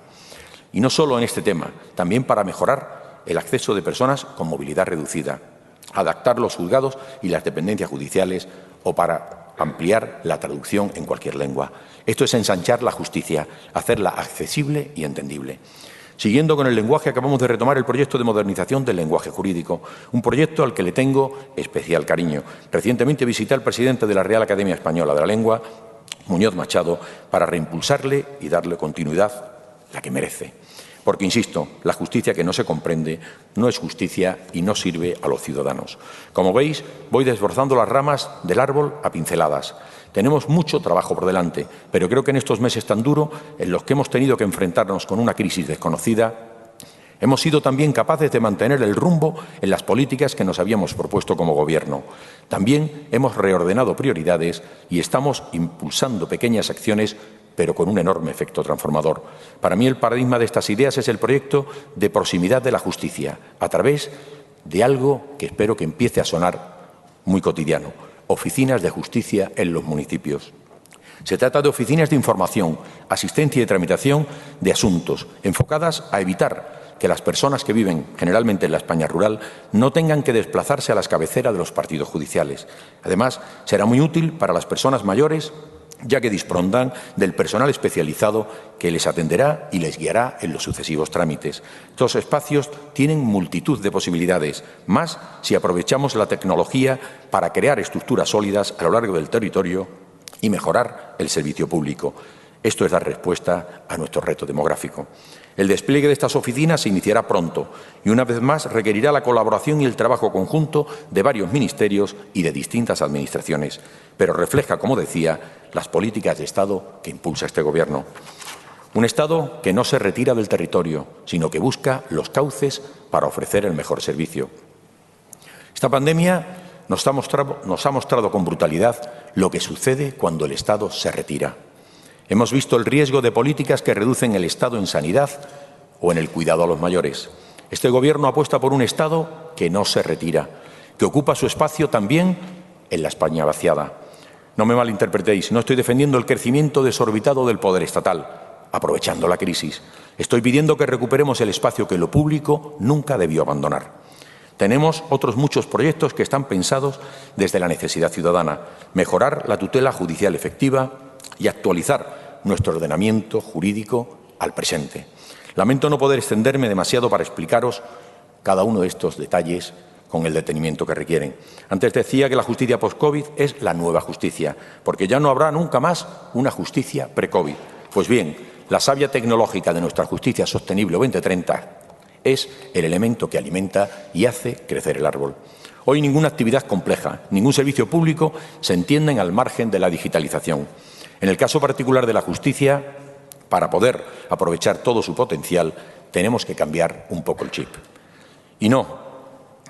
Y no solo en este tema, también para mejorar el acceso de personas con movilidad reducida, adaptar los juzgados y las dependencias judiciales o para ampliar la traducción en cualquier lengua. Esto es ensanchar la justicia, hacerla accesible y entendible. Siguiendo con el lenguaje, acabamos de retomar el proyecto de modernización del lenguaje jurídico, un proyecto al que le tengo especial cariño. Recientemente visité al presidente de la Real Academia Española de la Lengua, Muñoz Machado, para reimpulsarle y darle continuidad, la que merece. Porque, insisto, la justicia que no se comprende no es justicia y no sirve a los ciudadanos. Como veis, voy desbrozando las ramas del árbol a pinceladas. Tenemos mucho trabajo por delante, pero creo que en estos meses tan duros, en los que hemos tenido que enfrentarnos con una crisis desconocida, hemos sido también capaces de mantener el rumbo en las políticas que nos habíamos propuesto como Gobierno. También hemos reordenado prioridades y estamos impulsando pequeñas acciones pero con un enorme efecto transformador. Para mí el paradigma de estas ideas es el proyecto de proximidad de la justicia, a través de algo que espero que empiece a sonar muy cotidiano, oficinas de justicia en los municipios. Se trata de oficinas de información, asistencia y tramitación de asuntos enfocadas a evitar que las personas que viven generalmente en la España rural no tengan que desplazarse a las cabeceras de los partidos judiciales. Además, será muy útil para las personas mayores ya que dispondrán del personal especializado que les atenderá y les guiará en los sucesivos trámites. Estos espacios tienen multitud de posibilidades, más si aprovechamos la tecnología para crear estructuras sólidas a lo largo del territorio y mejorar el servicio público. Esto es dar respuesta a nuestro reto demográfico. El despliegue de estas oficinas se iniciará pronto y una vez más requerirá la colaboración y el trabajo conjunto de varios ministerios y de distintas administraciones, pero refleja, como decía, las políticas de Estado que impulsa este Gobierno. Un Estado que no se retira del territorio, sino que busca los cauces para ofrecer el mejor servicio. Esta pandemia nos ha mostrado, nos ha mostrado con brutalidad lo que sucede cuando el Estado se retira. Hemos visto el riesgo de políticas que reducen el Estado en sanidad o en el cuidado a los mayores. Este Gobierno apuesta por un Estado que no se retira, que ocupa su espacio también en la España vaciada. No me malinterpretéis, no estoy defendiendo el crecimiento desorbitado del poder estatal, aprovechando la crisis. Estoy pidiendo que recuperemos el espacio que lo público nunca debió abandonar. Tenemos otros muchos proyectos que están pensados desde la necesidad ciudadana. Mejorar la tutela judicial efectiva, y actualizar nuestro ordenamiento jurídico al presente. Lamento no poder extenderme demasiado para explicaros cada uno de estos detalles con el detenimiento que requieren. Antes decía que la justicia post-COVID es la nueva justicia, porque ya no habrá nunca más una justicia pre-COVID. Pues bien, la savia tecnológica de nuestra justicia sostenible 2030 es el elemento que alimenta y hace crecer el árbol. Hoy ninguna actividad compleja, ningún servicio público se entienden al margen de la digitalización. En el caso particular de la justicia, para poder aprovechar todo su potencial, tenemos que cambiar un poco el chip. Y no,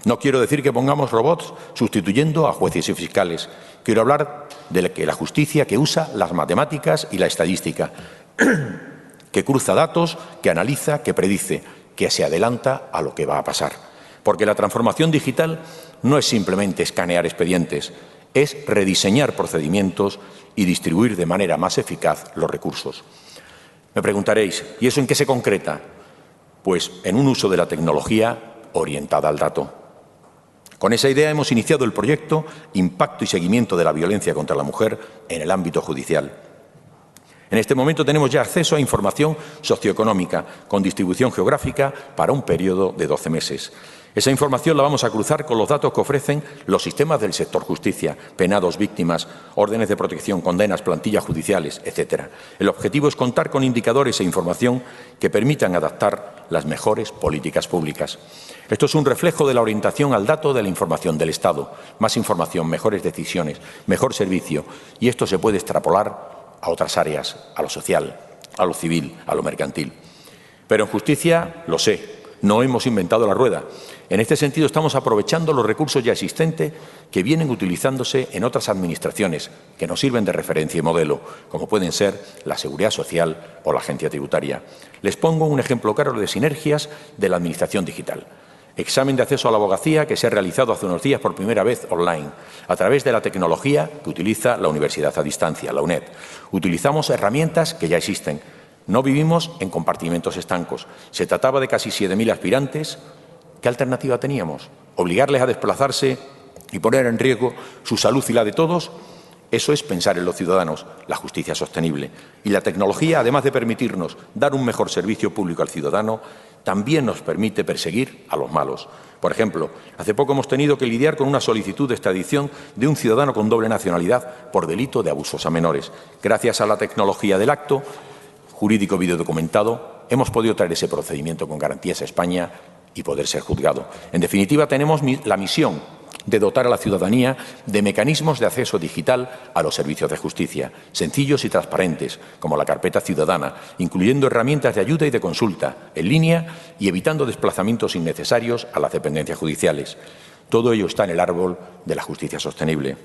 no quiero decir que pongamos robots sustituyendo a jueces y fiscales. Quiero hablar de la justicia que usa las matemáticas y la estadística, que cruza datos, que analiza, que predice, que se adelanta a lo que va a pasar. Porque la transformación digital no es simplemente escanear expedientes, es rediseñar procedimientos y distribuir de manera más eficaz los recursos. Me preguntaréis, ¿y eso en qué se concreta? Pues en un uso de la tecnología orientada al dato. Con esa idea hemos iniciado el proyecto Impacto y Seguimiento de la Violencia contra la Mujer en el ámbito judicial. En este momento tenemos ya acceso a información socioeconómica con distribución geográfica para un periodo de 12 meses. Esa información la vamos a cruzar con los datos que ofrecen los sistemas del sector justicia, penados, víctimas, órdenes de protección, condenas, plantillas judiciales, etc. El objetivo es contar con indicadores e información que permitan adaptar las mejores políticas públicas. Esto es un reflejo de la orientación al dato de la información del Estado. Más información, mejores decisiones, mejor servicio. Y esto se puede extrapolar a otras áreas, a lo social, a lo civil, a lo mercantil. Pero en justicia, lo sé, no hemos inventado la rueda. En este sentido, estamos aprovechando los recursos ya existentes que vienen utilizándose en otras administraciones que nos sirven de referencia y modelo, como pueden ser la Seguridad Social o la Agencia Tributaria. Les pongo un ejemplo claro de sinergias de la Administración digital. Examen de acceso a la abogacía que se ha realizado hace unos días por primera vez online, a través de la tecnología que utiliza la Universidad a Distancia, la UNED. Utilizamos herramientas que ya existen. No vivimos en compartimentos estancos. Se trataba de casi 7.000 aspirantes, ¿Qué alternativa teníamos? ¿Obligarles a desplazarse y poner en riesgo su salud y la de todos? Eso es pensar en los ciudadanos, la justicia sostenible. Y la tecnología, además de permitirnos dar un mejor servicio público al ciudadano, también nos permite perseguir a los malos. Por ejemplo, hace poco hemos tenido que lidiar con una solicitud de extradición de un ciudadano con doble nacionalidad por delito de abusos a menores. Gracias a la tecnología del acto jurídico videodocumentado, hemos podido traer ese procedimiento con garantías a España y poder ser juzgado. En definitiva, tenemos la misión de dotar a la ciudadanía de mecanismos de acceso digital a los servicios de justicia, sencillos y transparentes, como la carpeta ciudadana, incluyendo herramientas de ayuda y de consulta en línea y evitando desplazamientos innecesarios a las dependencias judiciales. Todo ello está en el árbol de la justicia sostenible.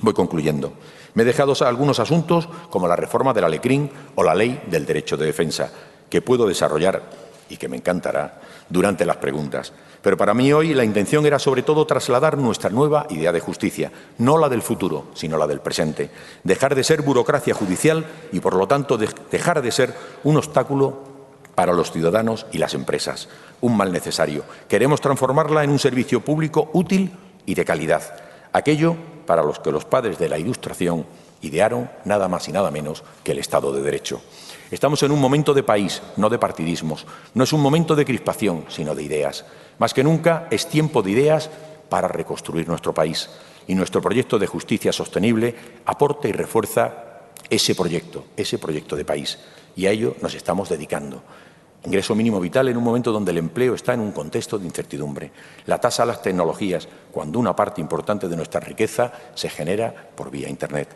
Voy concluyendo. Me he dejado algunos asuntos como la reforma del Alecrín o la ley del derecho de defensa, que puedo desarrollar y que me encantará durante las preguntas. Pero para mí hoy la intención era sobre todo trasladar nuestra nueva idea de justicia, no la del futuro, sino la del presente. Dejar de ser burocracia judicial y, por lo tanto, dejar de ser un obstáculo para los ciudadanos y las empresas, un mal necesario. Queremos transformarla en un servicio público útil y de calidad, aquello para los que los padres de la Ilustración idearon nada más y nada menos que el Estado de Derecho. Estamos en un momento de país, no de partidismos. No es un momento de crispación, sino de ideas. Más que nunca es tiempo de ideas para reconstruir nuestro país. Y nuestro proyecto de justicia sostenible aporta y refuerza ese proyecto, ese proyecto de país. Y a ello nos estamos dedicando. Ingreso mínimo vital en un momento donde el empleo está en un contexto de incertidumbre. La tasa a las tecnologías, cuando una parte importante de nuestra riqueza se genera por vía Internet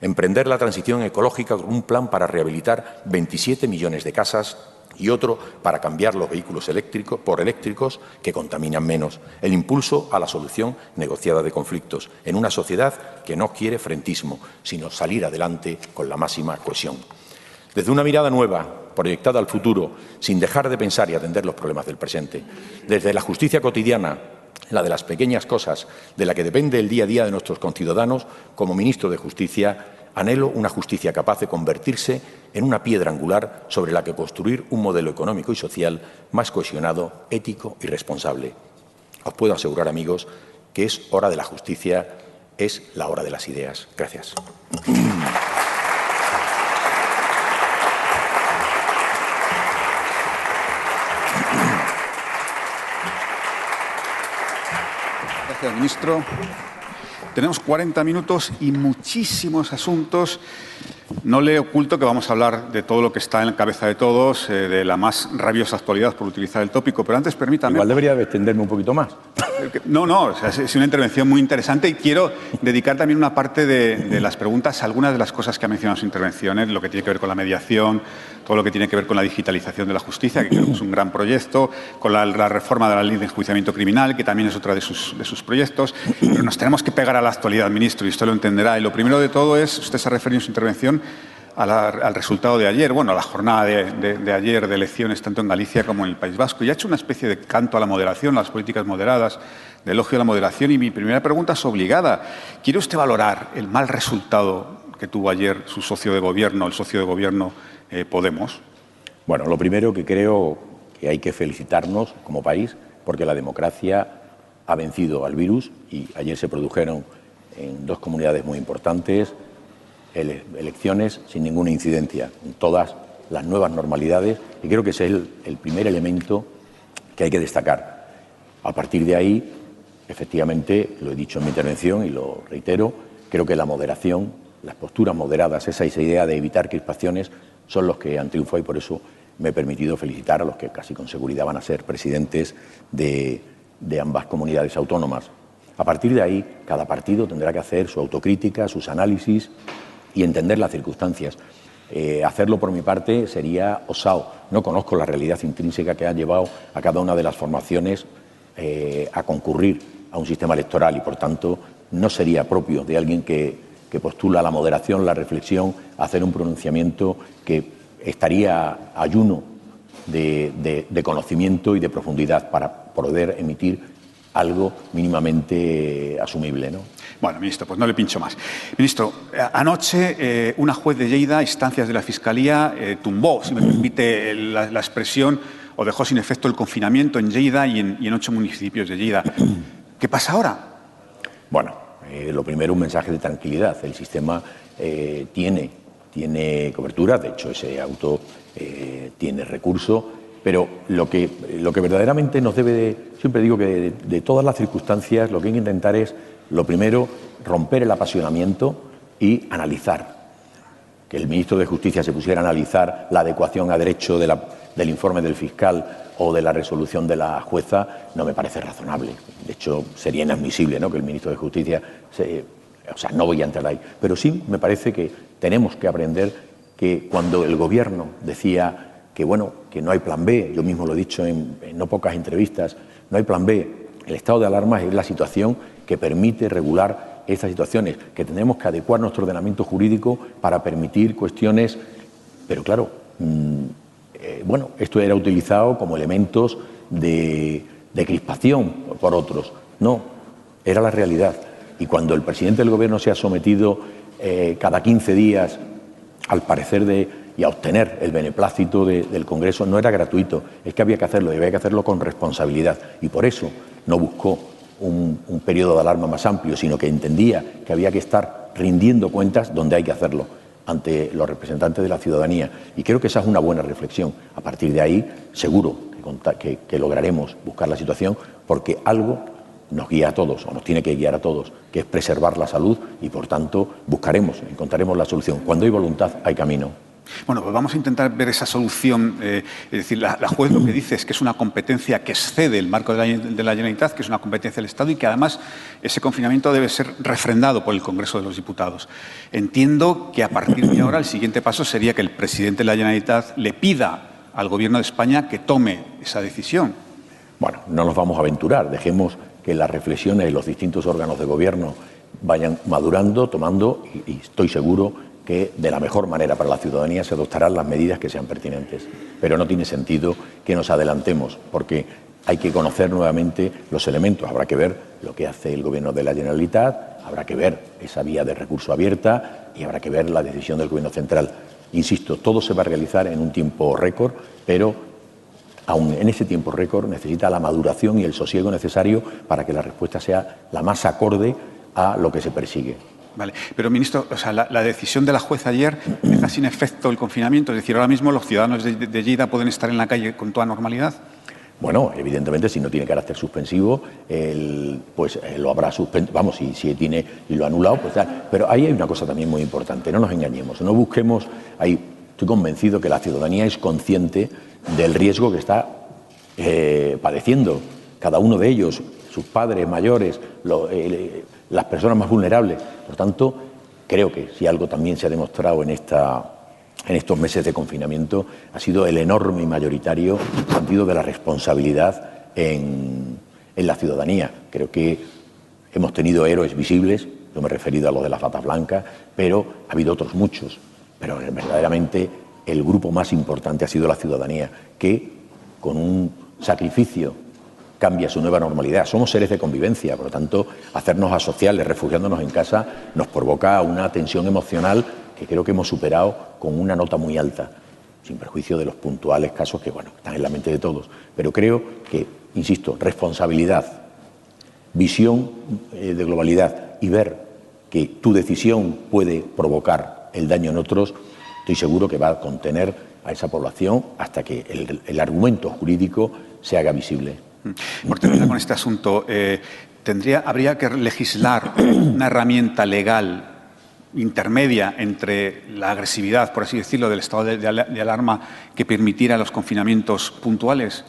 emprender la transición ecológica con un plan para rehabilitar 27 millones de casas y otro para cambiar los vehículos eléctricos por eléctricos que contaminan menos. El impulso a la solución negociada de conflictos en una sociedad que no quiere frentismo, sino salir adelante con la máxima cohesión. Desde una mirada nueva, proyectada al futuro, sin dejar de pensar y atender los problemas del presente. Desde la justicia cotidiana, la de las pequeñas cosas, de la que depende el día a día de nuestros conciudadanos, como ministro de Justicia Anhelo una justicia capaz de convertirse en una piedra angular sobre la que construir un modelo económico y social más cohesionado, ético y responsable. Os puedo asegurar, amigos, que es hora de la justicia, es la hora de las ideas. Gracias. Ministro. Tenemos 40 minutos y muchísimos asuntos. No le oculto que vamos a hablar de todo lo que está en la cabeza de todos, eh, de la más rabiosa actualidad por utilizar el tópico, pero antes permítame... Igual debería extenderme un poquito más. No, no, es una intervención muy interesante y quiero dedicar también una parte de, las preguntas a algunas de las cosas que ha mencionado en sus intervenciones, lo que tiene que ver con la mediación, todo lo que tiene que ver con la digitalización de la justicia, que creo que es un gran proyecto, con la, reforma de la ley de enjuiciamiento criminal, que también es otra de sus, de sus proyectos. Pero nos tenemos que pegar a la actualidad, ministro, y usted lo entenderá. Y lo primero de todo es, usted se ha referido en su intervención al resultado de ayer, bueno, a la jornada de, ayer de elecciones tanto en Galicia como en el País Vasco y ha hecho una especie de canto a la moderación, a las políticas moderadas, de elogio a la moderación. Y mi primera pregunta es obligada. ¿Quiere usted valorar el mal resultado que tuvo ayer su socio de gobierno, el socio de gobierno eh, Podemos? Bueno, lo primero que creo que hay que felicitarnos como país porque la democracia ha vencido al virus y ayer se produjeron en dos comunidades muy importantes elecciones sin ninguna incidencia, en todas las nuevas normalidades, y creo que ese es el, primer elemento que hay que destacar. A partir de ahí, efectivamente, lo he dicho en mi intervención y lo reitero, creo que la moderación, las posturas moderadas, esa, esa idea de evitar crispaciones, son los que han triunfado y por eso me he permitido felicitar a los que casi con seguridad van a ser presidentes de, de ambas comunidades autónomas. A partir de ahí, cada partido tendrá que hacer su autocrítica, sus análisis y entender las circunstancias. Eh, hacerlo por mi parte sería osado. No conozco la realidad intrínseca que ha llevado a cada una de las formaciones eh, a concurrir a un sistema electoral y, por tanto, no sería propio de alguien que, postula la moderación, la reflexión, hacer un pronunciamiento que estaría ayuno de, de conocimiento y de profundidad para poder emitir algo mínimamente asumible. ¿no? Bueno, ministro, pues no le pincho más. Ministro, anoche eh, una juez de Lleida, instancias de la Fiscalía, eh, tumbó, si me permite la, expresión, o dejó sin efecto el confinamiento en Lleida y en, ocho municipios de Lleida. ¿Qué pasa ahora? Bueno, eh, lo primero, un mensaje de tranquilidad. El sistema tiene, tiene cobertura, de hecho, ese auto tiene recurso pero lo que, lo que verdaderamente nos debe de, siempre digo que de, todas las circunstancias, lo que hay que intentar es, lo primero, romper el apasionamiento y analizar. Que el ministro de Justicia se pusiera a analizar la adecuación a derecho del informe del fiscal o de la resolución de la jueza no me parece razonable. De hecho, sería inadmisible ¿no? que el ministro de Justicia o sea, no voy a entrar ahí. Pero sí me parece que tenemos que aprender que cuando el Gobierno decía que bueno, que no hay plan B, yo mismo lo he dicho en, no pocas entrevistas, no hay plan B. El estado de alarma es la situación que permite regular estas situaciones, que tenemos que adecuar nuestro ordenamiento jurídico para permitir cuestiones, pero claro, mm, eh, bueno, esto era utilizado como elementos de, crispación por otros. No, era la realidad. Y cuando el presidente del Gobierno se ha sometido eh, cada 15 días, al parecer de y a obtener el beneplácito del Congreso no era gratuito, es que había que hacerlo y había que hacerlo con responsabilidad. Y por eso no buscó un, periodo de alarma más amplio, sino que entendía que había que estar rindiendo cuentas donde hay que hacerlo ante los representantes de la ciudadanía. Y creo que esa es una buena reflexión. A partir de ahí, seguro que, que lograremos buscar la situación, porque algo nos guía a todos, o nos tiene que guiar a todos, que es preservar la salud y, por tanto, buscaremos, encontraremos la solución. Cuando hay voluntad, hay camino. Bueno, pues vamos a intentar ver esa solución. Eh, es decir, la, juez lo que dice es que es una competencia que excede el marco de la, de Generalitat, que es una competencia del Estado y que además ese confinamiento debe ser refrendado por el Congreso de los Diputados. Entiendo que a partir de ahora el siguiente paso sería que el presidente de la Generalitat le pida al Gobierno de España que tome esa decisión. Bueno, no nos vamos a aventurar. Dejemos que las reflexiones de los distintos órganos de Gobierno vayan madurando, tomando, y estoy seguro que de la mejor manera para la ciudadanía se adoptarán las medidas que sean pertinentes. Pero no tiene sentido que nos adelantemos, porque hay que conocer nuevamente los elementos. Habrá que ver lo que hace el Gobierno de la Generalitat, habrá que ver esa vía de recurso abierta y habrá que ver la decisión del Gobierno central. Insisto, todo se va a realizar en un tiempo récord, pero aún en ese tiempo récord necesita la maduración y el sosiego necesario para que la respuesta sea la más acorde a lo que se persigue. Vale, pero ministro, o sea, la, decisión de la jueza ayer deja sin efecto el confinamiento, es decir, ahora mismo los ciudadanos de, de pueden estar en la calle con toda normalidad. Bueno, evidentemente, si no tiene carácter suspensivo, pues eh, lo habrá suspendido. Vamos, si, si tiene y lo ha anulado, pues ya. Pero ahí hay una cosa también muy importante, no nos engañemos, no busquemos. Ahí estoy convencido que la ciudadanía es consciente del riesgo que está eh, padeciendo cada uno de ellos, sus padres mayores, eh, las personas más vulnerables. Por tanto, creo que si algo también se ha demostrado en, esta, en estos meses de confinamiento ha sido el enorme y mayoritario sentido de la responsabilidad en, en la ciudadanía. Creo que hemos tenido héroes visibles, yo me he referido a los de las batas blancas, pero ha habido otros muchos. Pero verdaderamente el grupo más importante ha sido la ciudadanía, que con un sacrificio cambia su nueva normalidad. Somos seres de convivencia, por lo tanto, hacernos asociales, refugiándonos en casa, nos provoca una tensión emocional que creo que hemos superado con una nota muy alta, sin perjuicio de los puntuales casos que, bueno, están en la mente de todos. Pero creo que, insisto, responsabilidad, visión eh, de globalidad y ver que tu decisión puede provocar el daño en otros, estoy seguro que va a contener a esa población hasta que el, argumento jurídico se haga visible. Por terminar con este asunto, eh, ¿tendría, ¿habría que legislar una herramienta legal intermedia entre la agresividad, por así decirlo, del estado de, alarma que permitiera los confinamientos puntuales?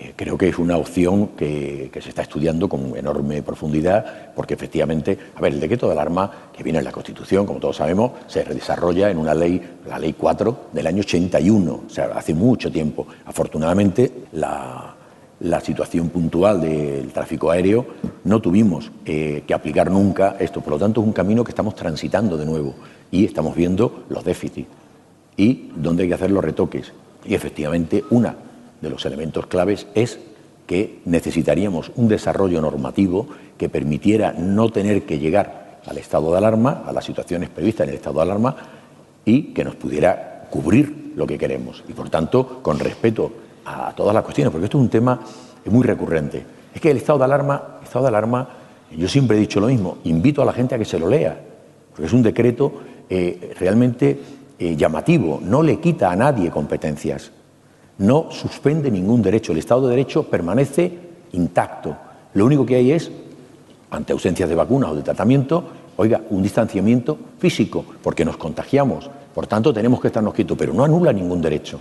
Eh, creo que es una opción que, se está estudiando con enorme profundidad, porque efectivamente, a ver, el decreto de alarma que viene en la Constitución, como todos sabemos, se desarrolla en una ley, la Ley 4 del año 81, o sea, hace mucho tiempo. Afortunadamente, la, la situación puntual del tráfico aéreo, no tuvimos eh, que aplicar nunca esto. Por lo tanto, es un camino que estamos transitando de nuevo y estamos viendo los déficits y dónde hay que hacer los retoques. Y efectivamente, uno de los elementos claves es que necesitaríamos un desarrollo normativo que permitiera no tener que llegar al estado de alarma, a las situaciones previstas en el estado de alarma, y que nos pudiera cubrir lo que queremos. Y por tanto, con respeto a todas las cuestiones, porque esto es un tema muy recurrente. Es que el estado de alarma, estado de alarma, yo siempre he dicho lo mismo, invito a la gente a que se lo lea, porque es un decreto eh, realmente eh, llamativo, no le quita a nadie competencias, no suspende ningún derecho, el Estado de Derecho permanece intacto. Lo único que hay es, ante ausencias de vacunas o de tratamiento, oiga, un distanciamiento físico, porque nos contagiamos, por tanto tenemos que estarnos quietos, pero no anula ningún derecho.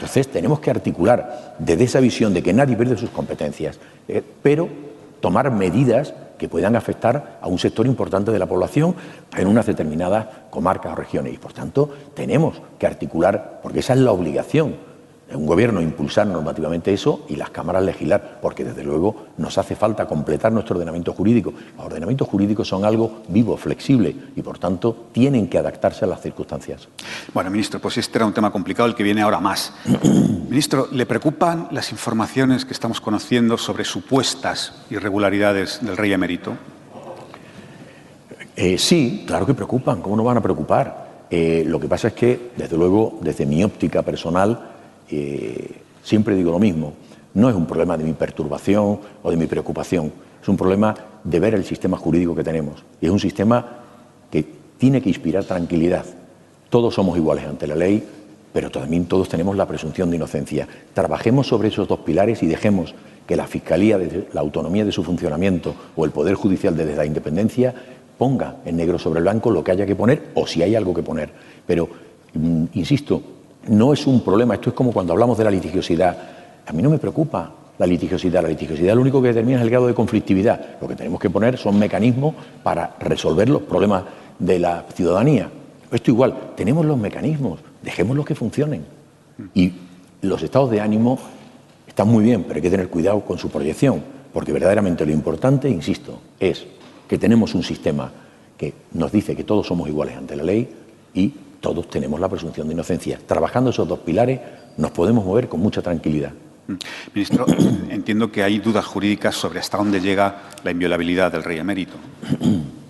Entonces tenemos que articular desde esa visión de que nadie pierde sus competencias, eh, pero tomar medidas que puedan afectar a un sector importante de la población en unas determinadas comarcas o regiones. Y por tanto tenemos que articular, porque esa es la obligación un gobierno impulsar normativamente eso y las cámaras legislar, porque desde luego nos hace falta completar nuestro ordenamiento jurídico. Los ordenamientos jurídicos son algo vivo, flexible y por tanto tienen que adaptarse a las circunstancias. Bueno, ministro, pues este era un tema complicado el que viene ahora más. ministro, ¿le preocupan las informaciones que estamos conociendo sobre supuestas irregularidades del rey emérito? Eh, sí, claro que preocupan. ¿Cómo no van a preocupar? Eh, lo que pasa es que, desde luego, desde mi óptica personal, siempre digo lo mismo, no es un problema de mi perturbación o de mi preocupación, es un problema de ver el sistema jurídico que tenemos. Y es un sistema que tiene que inspirar tranquilidad. Todos somos iguales ante la ley, pero también todos tenemos la presunción de inocencia. Trabajemos sobre esos dos pilares y dejemos que la Fiscalía, desde la autonomía de su funcionamiento, o el Poder Judicial desde la independencia, ponga en negro sobre blanco lo que haya que poner o si hay algo que poner. Pero, mm, insisto, no es un problema. Esto es como cuando hablamos de la litigiosidad. A mí no me preocupa la litigiosidad. La litigiosidad lo único que determina es el grado de conflictividad. Lo que tenemos que poner son mecanismos para resolver los problemas de la ciudadanía. Esto igual, tenemos los mecanismos, dejémoslos que funcionen. Y los estados de ánimo están muy bien, pero hay que tener cuidado con su proyección, porque verdaderamente lo importante, insisto, es que tenemos un sistema que nos dice que todos somos iguales ante la ley y todos tenemos la presunción de inocencia. Trabajando esos dos pilares nos podemos mover con mucha tranquilidad. Mm. Ministro, entiendo que hay dudas jurídicas sobre hasta dónde llega la inviolabilidad del rey emérito.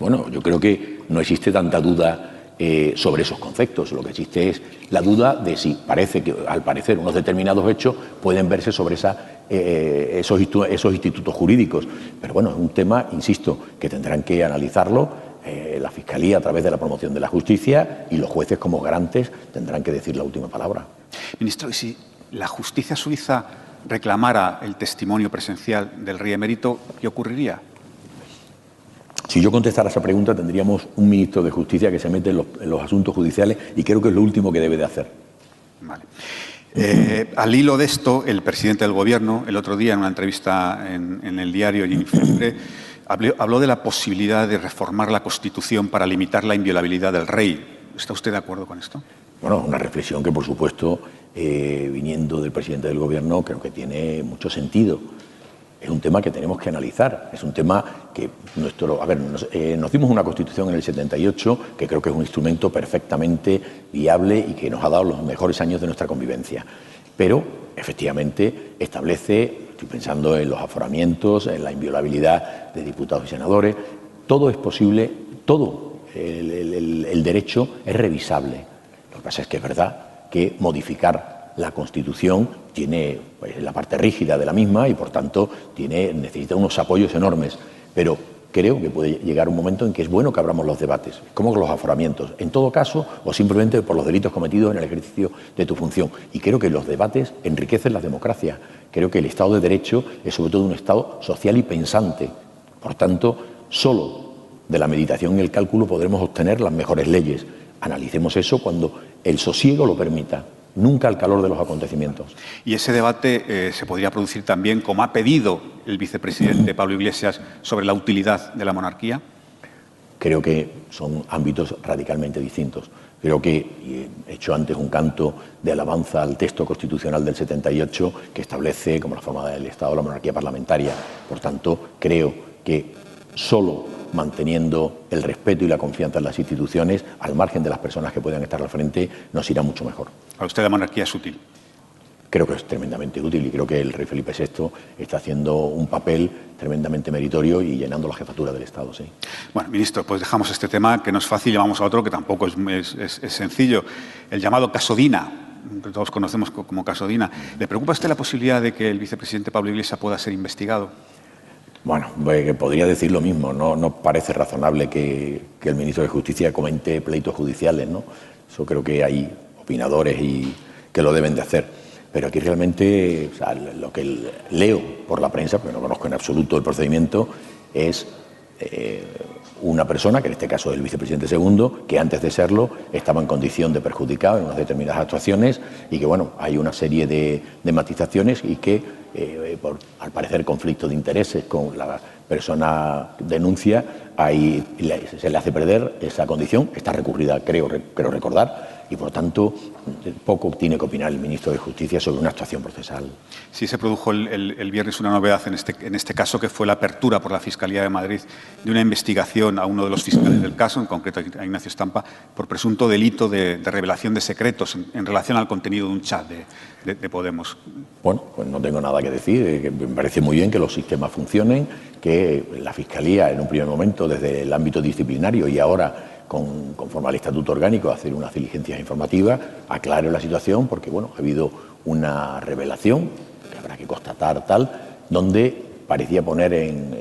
Bueno, yo creo que no existe tanta duda eh, sobre esos conceptos. Lo que existe es la duda de si parece que, al parecer, unos determinados hechos pueden verse sobre esa, eh, esos, esos institutos jurídicos. Pero bueno, es un tema, insisto, que tendrán que analizarlo eh, la Fiscalía a través de la promoción de la justicia y los jueces como garantes tendrán que decir la última palabra. Ministro, ¿y si la justicia suiza reclamara el testimonio presencial del rey emérito, qué ocurriría? Si yo contestara esa pregunta, tendríamos un ministro de Justicia que se mete en los, asuntos judiciales y creo que es lo último que debe de hacer. Vale. Eh, al hilo de esto, el presidente del Gobierno, el otro día en una entrevista en, el diario Jennifer habló, de la posibilidad de reformar la Constitución para limitar la inviolabilidad del rey. ¿Está usted de acuerdo con esto? Bueno, una reflexión que, por supuesto, eh, viniendo del presidente del Gobierno, creo que tiene mucho sentido. Es un tema que tenemos que analizar. Es un tema que nuestro. A ver, nos, eh, nos, dimos una constitución en el 78 que creo que es un instrumento perfectamente viable y que nos ha dado los mejores años de nuestra convivencia. Pero, efectivamente, establece Pensando en los aforamientos, en la inviolabilidad de diputados y senadores. Todo es posible, todo el, derecho es revisable. Lo que pasa es que es verdad que modificar la Constitución tiene pues, la parte rígida de la misma y por tanto tiene, necesita unos apoyos enormes. Pero creo que puede llegar un momento en que es bueno que abramos los debates, como los aforamientos, en todo caso, o simplemente por los delitos cometidos en el ejercicio de tu función. Y creo que los debates enriquecen la democracia. Creo que el Estado de Derecho es sobre todo un Estado social y pensante. Por tanto, solo de la meditación y el cálculo podremos obtener las mejores leyes. Analicemos eso cuando el sosiego lo permita nunca al calor de los acontecimientos. Y ese debate eh, se podría producir también, como ha pedido el vicepresidente Pablo Iglesias, sobre la utilidad de la monarquía. Creo que son ámbitos radicalmente distintos. Creo que he hecho antes un canto de alabanza al texto constitucional del 78 que establece como la forma del Estado la monarquía parlamentaria. Por tanto, creo que solo manteniendo el respeto y la confianza en las instituciones, al margen de las personas que puedan estar al frente, nos irá mucho mejor. ¿A usted la monarquía es útil? Creo que es tremendamente útil y creo que el rey Felipe VI está haciendo un papel tremendamente meritorio y llenando la jefatura del Estado. Sí. Bueno, ministro, pues dejamos este tema que no es fácil y vamos a otro que tampoco es, es sencillo. El llamado Casodina, que todos conocemos como Casodina. ¿Le preocupa a usted la posibilidad de que el vicepresidente Pablo Iglesias pueda ser investigado? Bueno, pues, podría decir lo mismo. No, no parece razonable que, el ministro de Justicia comente pleitos judiciales, ¿no? Eso creo que hay opinadores y que lo deben de hacer. Pero aquí realmente lo que leo por la prensa, porque no conozco en absoluto el procedimiento, es eh, una persona, que en este caso es el vicepresidente segundo, que antes de serlo estaba en condición de perjudicado en unas determinadas actuaciones y que, bueno, hay una serie de, de matizaciones y que, eh, por, al parecer, conflicto de intereses con la persona denuncia, ahí se le hace perder esa condición, está recurrida, creo, creo recordar, y por tanto poco tiene que opinar el ministro de Justicia sobre una actuación procesal. Sí se produjo el, viernes una novedad en este, en este caso que fue la apertura por la Fiscalía de Madrid de una investigación a uno de los fiscales del caso, en concreto a Ignacio Estampa, por presunto delito de, revelación de secretos en, relación al contenido de un chat de, Podemos. Bueno, pues no tengo nada que decir. Me parece muy bien que los sistemas funcionen, que la Fiscalía en un primer momento desde el ámbito disciplinario y ahora con, conforme al estatuto orgánico, hacer unas diligencias informativas, aclare la situación, porque bueno, ha habido una revelación, que habrá que constatar tal, donde parecía poner en,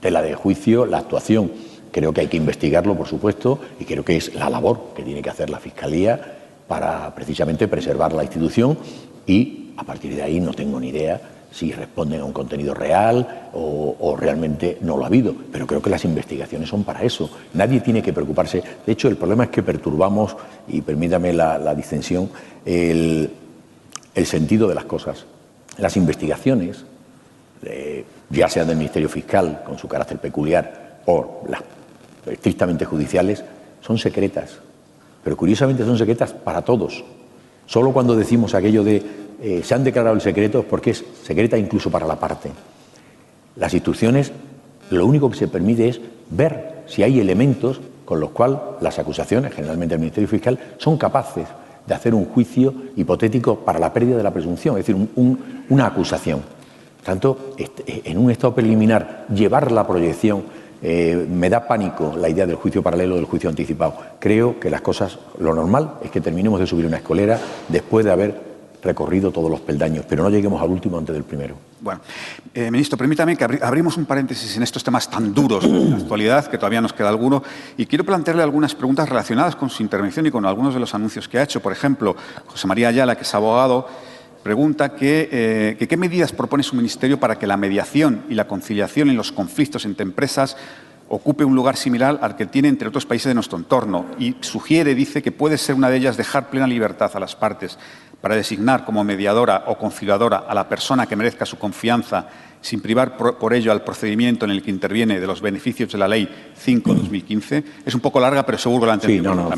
tela de juicio la actuación. Creo que hay que investigarlo, por supuesto, y creo que es la labor que tiene que hacer la Fiscalía para precisamente preservar la institución y a partir de ahí no tengo ni idea si responden a un contenido real o, realmente no lo ha habido. Pero creo que las investigaciones son para eso. Nadie tiene que preocuparse. De hecho, el problema es que perturbamos, y permítame la, distensión, el, sentido de las cosas. Las investigaciones, eh, ya sean del Ministerio Fiscal, con su carácter peculiar, o las estrictamente judiciales, son secretas. Pero curiosamente son secretas para todos. Solo cuando decimos aquello de eh, se han declarado el secreto porque es secreta incluso para la parte. Las instrucciones lo único que se permite es ver si hay elementos con los cuales las acusaciones, generalmente el Ministerio Fiscal, son capaces de hacer un juicio hipotético para la pérdida de la presunción, es decir, una acusación. Por tanto, en un estado preliminar, llevar la proyección, eh, me da pánico la idea del juicio paralelo, del juicio anticipado. Creo que las cosas, lo normal es que terminemos de subir una escolera después de haber recorrido todos los peldaños, pero no lleguemos al último antes del primero. Bueno, eh, ministro, permítame que abrimos un paréntesis en estos temas tan duros de la actualidad, que todavía nos queda alguno, y quiero plantearle algunas preguntas relacionadas con su intervención y con algunos de los anuncios que ha hecho. Por ejemplo, José María Ayala, que es abogado, pregunta que, eh, qué medidas propone su ministerio para que la mediación y la conciliación en los conflictos entre empresas ocupe un lugar similar al que tiene entre otros países de nuestro entorno y sugiere, dice, que puede ser una de ellas dejar plena libertad a las partes para designar como mediadora o conciliadora a la persona que merezca su confianza sin privar por, ello al procedimiento en el que interviene de los beneficios de la Ley 5-2015. Es un poco larga, pero seguro que la entendido. Sí, no, no,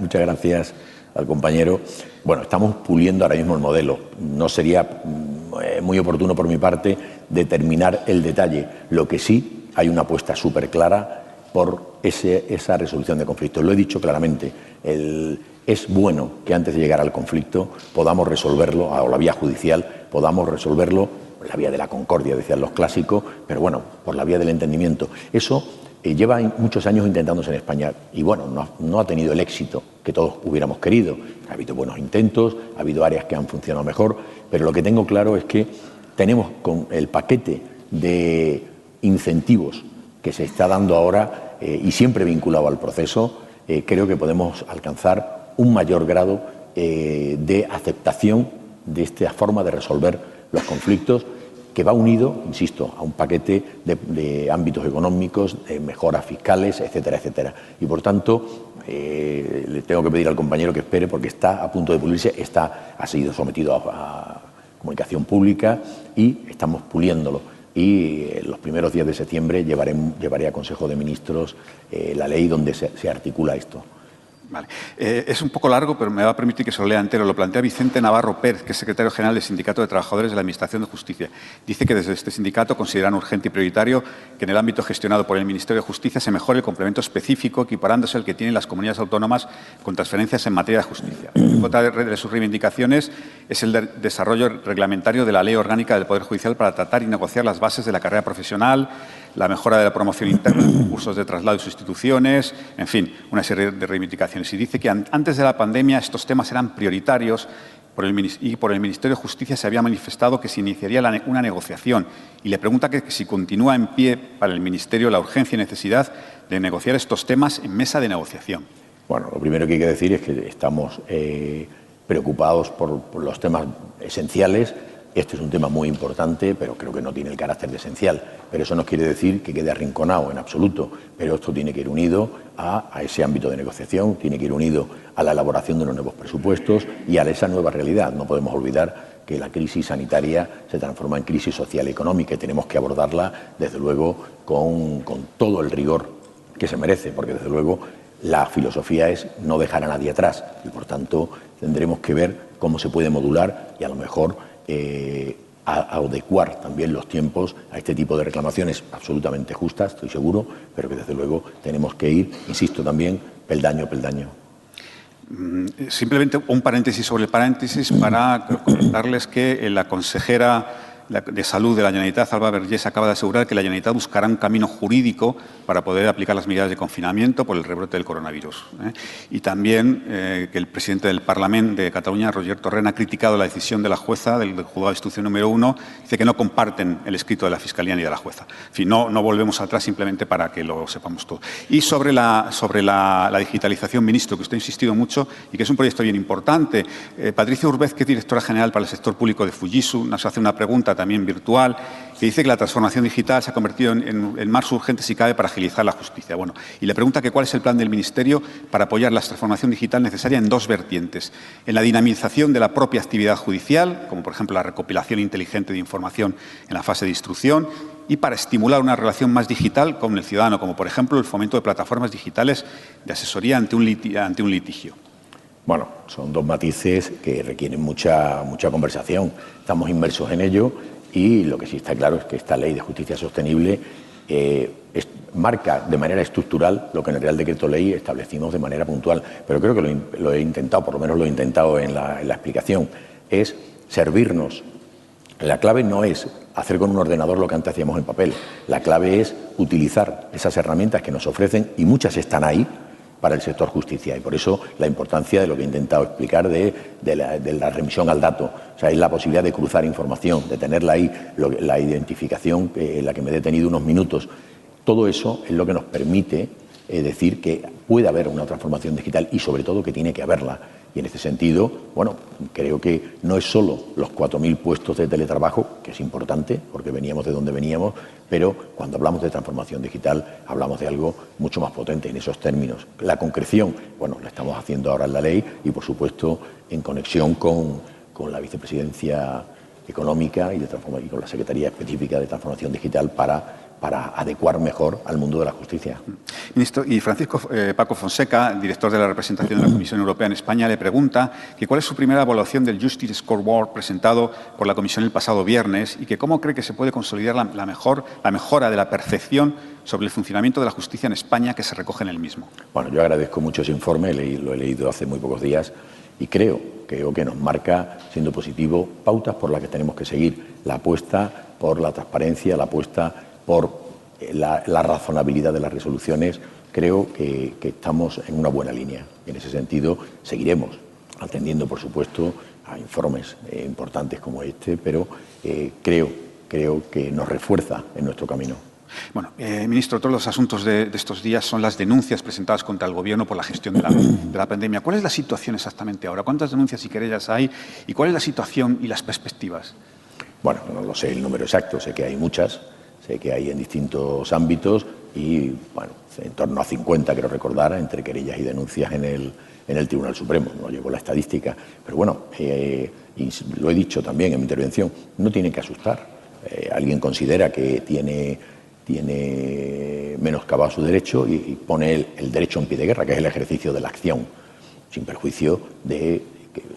muchas gracias al compañero. Bueno, estamos puliendo ahora mismo el modelo. No sería mm, eh, muy oportuno por mi parte determinar el detalle. Lo que sí hay una apuesta súper clara por esa resolución de conflictos. Lo he dicho claramente. El, es bueno que antes de llegar al conflicto podamos resolverlo, a la vía judicial, podamos resolverlo por la vía de la concordia, decían los clásicos, pero bueno, por la vía del entendimiento. Eso eh, lleva muchos años intentándose en España y bueno, no, ha tenido el éxito que todos hubiéramos querido. Ha habido buenos intentos, ha habido áreas que han funcionado mejor, pero lo que tengo claro es que tenemos con el paquete de incentivos que se está dando ahora eh, y siempre vinculado al proceso, eh, creo que podemos alcanzar un mayor grado eh, de aceptación de esta forma de resolver los conflictos que va unido, insisto, a un paquete de, ámbitos económicos, de mejoras fiscales, etcétera, etcétera. Y por tanto, le tengo que pedir al compañero que espere porque está a punto de pulirse, está, ha sido sometido a comunicación pública y estamos puliéndolo. Y en los primeros días de septiembre llevaré, llevaré a Consejo de Ministros eh, la ley donde se articula esto. Eh, es un poco largo, pero me va a permitir que se lo lea entero. Lo plantea Vicente Navarro Pérez, que es secretario general del Sindicato de Trabajadores de la Administración de Justicia. Dice que desde este sindicato consideran urgente y prioritario que en el ámbito gestionado por el Ministerio de Justicia se mejore el complemento específico equiparándose al que tienen las comunidades autónomas con transferencias en materia de justicia. Otra de sus reivindicaciones es el desarrollo reglamentario de la Ley Orgánica del Poder Judicial para tratar y negociar las bases de la carrera profesional, la mejora de la promoción interna, cursos de traslado y sustituciones, en fin, una serie de reivindicaciones. Y dice que antes de la pandemia estos temas eran prioritarios y por el Ministerio de Justicia se había manifestado que se iniciaría una negociación. Y le pregunta que, si continúa en pie para el Ministerio la urgencia y necesidad de negociar estos temas en mesa de negociación. Bueno, lo primero que hay que decir es que estamos eh, preocupados por los temas esenciales este es un tema muy importante, pero creo que no tiene el carácter de esencial. Pero eso no quiere decir que quede arrinconado en absoluto. Pero esto tiene que ir unido a, ese ámbito de negociación, tiene que ir unido a la elaboración de los nuevos presupuestos y a esa nueva realidad. No podemos olvidar que la crisis sanitaria se transforma en crisis social y económica y tenemos que abordarla, desde luego, con, con todo el rigor que se merece, porque desde luego la filosofía es no dejar a nadie atrás y por tanto tendremos que ver cómo se puede modular y a lo mejor eh, a, adecuar también los tiempos a este tipo de reclamaciones absolutamente justas, estoy seguro, pero que desde luego tenemos que ir, insisto también, peldaño, peldaño. Mm, simplemente un paréntesis sobre el paréntesis para contarles que la consejera de Salud de la Generalitat, Alba Vergés, acaba de asegurar que la Generalitat buscará un camino jurídico para poder aplicar las medidas de confinamiento por el rebrote del coronavirus. ¿eh? Y también eh, que el presidente del Parlamento de Cataluña, Roger Torrent, ha criticado la decisión de la jueza del, juzgado de instrucción número uno. Dice que no comparten el escrito de la Fiscalía ni de la jueza. En fin, no, volvemos atrás simplemente para que lo sepamos todo. Y sobre la, sobre la, digitalización, ministro, que usted ha insistido mucho y que es un proyecto bien importante. Eh, Patricia Urbez, que es directora general para el sector público de Fujitsu, nos hace una pregunta también virtual, que dice que la transformación digital se ha convertido en, más urgente si cabe para agilizar la justicia. Bueno, y le pregunta que cuál es el plan del Ministerio para apoyar la transformación digital necesaria en dos vertientes. En la dinamización de la propia actividad judicial, como por ejemplo la recopilación inteligente de información en la fase de instrucción, y para estimular una relación más digital con el ciudadano, como por ejemplo el fomento de plataformas digitales de asesoría ante un, ante un litigio. Bueno, son dos matices que requieren mucha, mucha conversación. Estamos inmersos en ello y lo que sí está claro es que esta ley de justicia sostenible eh, marca de manera estructural lo que en el Real Decreto Ley establecimos de manera puntual. Pero creo que lo, he intentado, por lo menos lo he intentado en la, en la explicación, es servirnos. La clave no es hacer con un ordenador lo que antes hacíamos en papel. La clave es utilizar esas herramientas que nos ofrecen y muchas están ahí para el sector justicia. Y por eso la importancia de lo que he intentado explicar de, la, remisión al dato. O sea, es la posibilidad de cruzar información, de tenerla ahí, la identificación en la que me he detenido unos minutos. Todo eso es lo que nos permite eh, decir que puede haber una transformación digital y sobre todo que tiene que haberla. Y en ese sentido, bueno, creo que no es solo los 4.000 puestos de teletrabajo, que es importante, porque veníamos de donde veníamos, pero cuando hablamos de transformación digital hablamos de algo mucho más potente en esos términos. La concreción, bueno, la estamos haciendo ahora en la ley y, por supuesto, en conexión con, con la vicepresidencia económica y, y con la Secretaría Específica de Transformación Digital para para adecuar mejor al mundo de la justicia. Ministro, y Francisco eh, Paco Fonseca, director de la representación de la Comisión Europea en España, le pregunta que cuál es su primera evaluación del Justice Scoreboard presentado por la Comisión el pasado viernes y que cómo cree que se puede consolidar la, mejor, la mejora de la percepción sobre el funcionamiento de la justicia en España que se recoge en el mismo. Bueno, yo agradezco mucho ese informe, lo he leído hace muy pocos días y creo, creo que nos marca, siendo positivo, pautas por las que tenemos que seguir. La apuesta por la transparencia, la apuesta por eh, la, razonabilidad de las resoluciones, creo que, estamos en una buena línea. En ese sentido, seguiremos atendiendo, por supuesto, a informes eh, importantes como este, pero eh, creo, creo que nos refuerza en nuestro camino. Bueno, eh, ministro, todos los asuntos de, estos días son las denuncias presentadas contra el Gobierno por la gestión de la, de la, pandemia. ¿Cuál es la situación exactamente ahora? ¿Cuántas denuncias y querellas hay? ¿Y cuál es la situación y las perspectivas? Bueno, no lo sé el número exacto, sé que hay muchas, sé que hay en distintos ámbitos y, bueno, en torno a 50, quiero recordar, entre querellas y denuncias en el, en el Tribunal Supremo. No llevo la estadística, pero bueno, eh, y lo he dicho también en mi intervención, no tiene que asustar. Eh, alguien considera que tiene, tiene menoscabado su derecho y, pone el, derecho en pie de guerra, que es el ejercicio de la acción, sin perjuicio de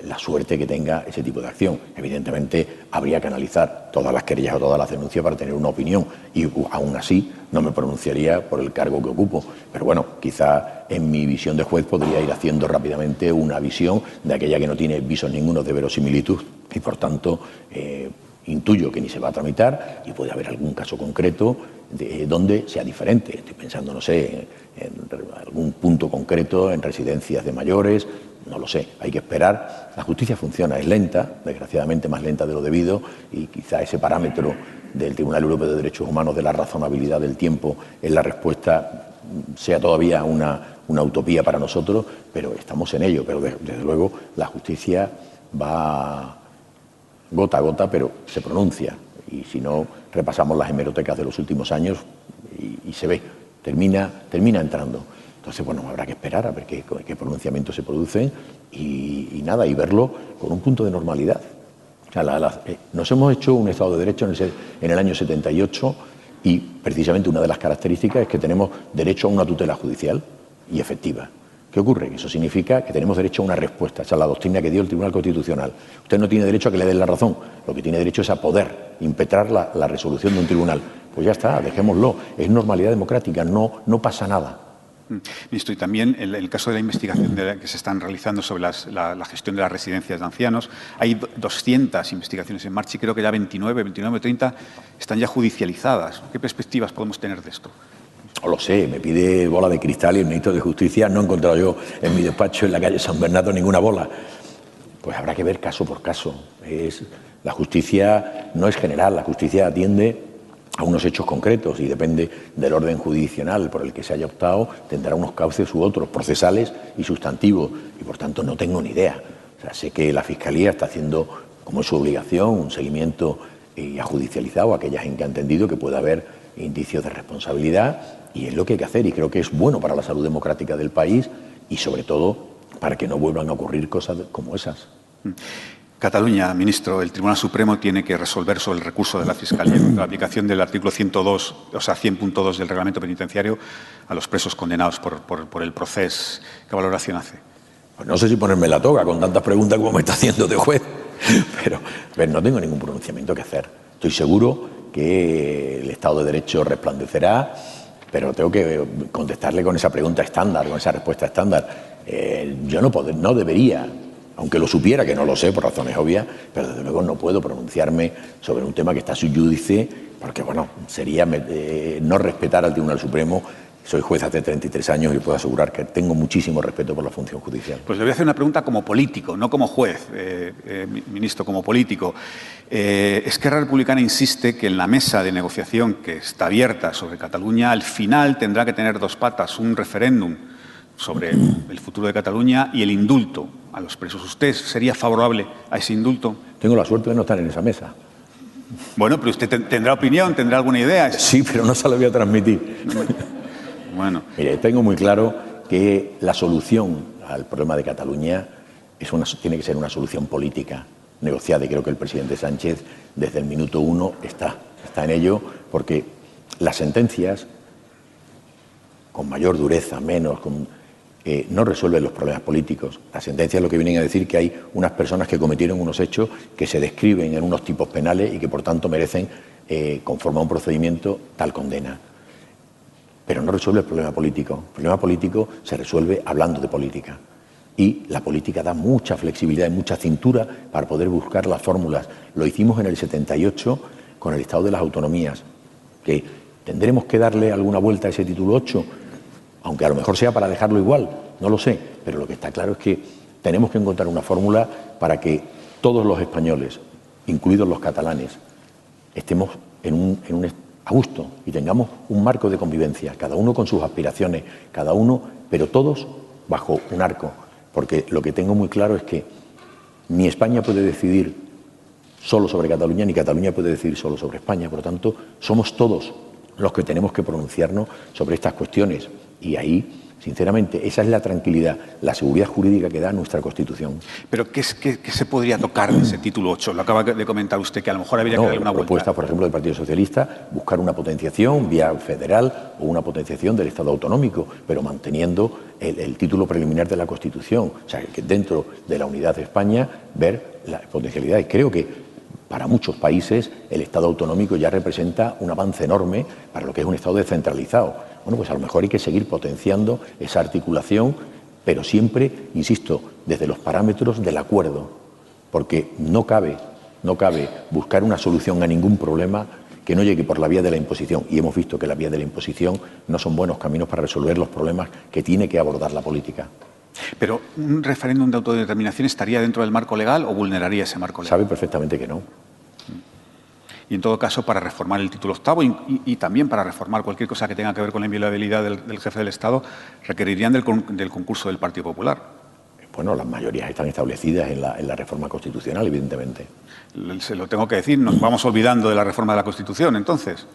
la suerte que tenga ese tipo de acción. Evidentemente, habría que analizar todas las querellas o todas las denuncias para tener una opinión y aún así no me pronunciaría por el cargo que ocupo. Pero bueno, quizá en mi visión de juez podría ir haciendo rápidamente una visión de aquella que no tiene visos ninguno de verosimilitud y por tanto eh, intuyo que ni se va a tramitar y puede haber algún caso concreto de, donde sea diferente. Estoy pensando, no sé, en, algún punto concreto en residencias de mayores, no lo sé, hay que esperar. La justicia funciona, es lenta, desgraciadamente más lenta de lo debido, y quizá ese parámetro del Tribunal Europeo de Derechos Humanos de la razonabilidad del tiempo en la respuesta sea todavía una, utopía para nosotros, pero estamos en ello. Pero desde luego la justicia va gota a gota, pero se pronuncia. Y si no, repasamos las hemerotecas de los últimos años y, se ve, termina, termina entrando. Entonces, bueno, habrá que esperar a ver qué, pronunciamientos se producen y, nada, y verlo con un punto de normalidad. Eh, nos hemos hecho un Estado de Derecho en el, año 78 y precisamente una de las características es que tenemos derecho a una tutela judicial y efectiva. ¿Qué ocurre? Eso significa que tenemos derecho a una respuesta. Esa es la doctrina que dio el Tribunal Constitucional. Usted no tiene derecho a que le den la razón. Lo que tiene derecho es a poder impetrar la, resolución de un tribunal. Pues ya está, dejémoslo. Es normalidad democrática, no pasa nada. Mm. Ministro, y también el, el caso de la investigación que se están realizando sobre la, gestión de las residencias de ancianos. Hay 200 investigaciones en marcha y creo que ya 29, 29 30 están ya judicializadas. ¿Qué perspectivas podemos tener de esto? No lo sé, me pide bola de cristal y el ministro de Justicia no he encontrado yo en mi despacho en la calle San Bernardo ninguna bola. Pues habrá que ver caso por caso. La justicia no es general, la justicia atiende a unos hechos concretos y depende del orden judicial por el que se haya optado, tendrá unos cauces u otros, procesales y sustantivos, y por tanto no tengo ni idea. Sé que la Fiscalía está haciendo, como es su obligación, un seguimiento y ha judicializado aquellas en que ha entendido que puede haber indicios de responsabilidad y es lo que hay que hacer y creo que es bueno para la salud democrática del país y sobre todo para que no vuelvan a ocurrir cosas como esas. Cataluña, ministro, el Tribunal Supremo tiene que resolver sobre el recurso de la Fiscalía contra la aplicación del artículo 102, o sea, 100.2 del reglamento penitenciario a los presos condenados por, el proceso. ¿Qué valoración hace? Pues no sé si ponerme la toga con tantas preguntas como me está haciendo de juez, pero no tengo ningún pronunciamiento que hacer. Estoy seguro que el Estado de Derecho resplandecerá, pero tengo que contestarle con esa pregunta estándar, con esa respuesta estándar. Eh, yo no, no debería aunque lo supiera, que no lo sé por razones obvias, pero desde luego no puedo pronunciarme sobre un tema que está su porque bueno, sería eh, no respetar al Tribunal Supremo. Soy juez hace 33 años y puedo asegurar que tengo muchísimo respeto por la función judicial. Pues le voy a hacer una pregunta como político, no como juez, eh, eh, ministro, como político. Esquerra Republicana insiste que en la mesa de negociación que está abierta sobre Cataluña, al final tendrá que tener dos patas, un referéndum sobre el futuro de Cataluña y el indulto a los presos. ¿Usted sería favorable a ese indulto? Tengo la suerte de no estar en esa mesa. Bueno, pero usted tendrá opinión, tendrá alguna idea. Sí, pero no se la voy a transmitir. Bueno. Mire, tengo muy claro que la solución al problema de Cataluña es una, tiene que ser una solución política, negociada, y creo que el presidente Sánchez desde el minuto uno está, está en ello, porque las sentencias, con mayor dureza, menos, con no resuelven los problemas políticos. Las sentencias lo que vienen a decir que hay unas personas que cometieron unos hechos que se describen en unos tipos penales y que por tanto merecen, eh, conforme a un procedimiento, tal condena. Pero no resuelve el problema político. El problema político se resuelve hablando de política. Y la política da mucha flexibilidad y mucha cintura para poder buscar las fórmulas. Lo hicimos en el 78 con el Estado de las Autonomías, que tendremos que darle alguna vuelta a ese título 8 aunque a lo mejor sea para dejarlo igual, no lo sé, pero lo que está claro es que tenemos que encontrar una fórmula para que todos los españoles, incluidos los catalanes, estemos en un, a gusto y tengamos un marco de convivencia, cada uno con sus aspiraciones, cada uno, pero todos bajo un arco. Porque lo que tengo muy claro es que ni España puede decidir solo sobre Cataluña, ni Cataluña puede decidir solo sobre España. Por lo tanto, somos todos los que tenemos que pronunciarnos sobre estas cuestiones. Y ahí Sinceramente, esa es la tranquilidad, la seguridad jurídica que da nuestra Constitución. Pero ¿qué, se podría tocar de ese título 8? Lo acaba de comentar usted, que a lo mejor habría que darle una propuesta, por ejemplo, del Partido Socialista, buscar una potenciación vía federal o una potenciación del Estado autonómico, pero manteniendo el, título preliminar de la Constitución. O sea, que dentro de la unidad de España ver las potencialidades. Creo que para muchos países el Estado autonómico ya representa un avance enorme para lo que es un Estado descentralizado. Bueno, pues a lo mejor hay que seguir potenciando esa articulación, pero siempre, insisto, desde los parámetros del acuerdo, porque no cabe, no cabe buscar una solución a ningún problema que no llegue por la vía de la imposición. Y hemos visto que la vía de la imposición no son buenos caminos para resolver los problemas que tiene que abordar la política. Pero un referéndum de autodeterminación estaría dentro del marco legal o vulneraría ese marco legal? Sabe perfectamente que no y en todo caso para reformar el título octavo y, también para reformar cualquier cosa que tenga que ver con la inviolabilidad del, jefe del Estado, requerirían del, concurso del Partido Popular. Bueno, las mayorías están establecidas en la, reforma constitucional, evidentemente. Se lo tengo que decir, nos vamos olvidando de la reforma de la Constitución, entonces.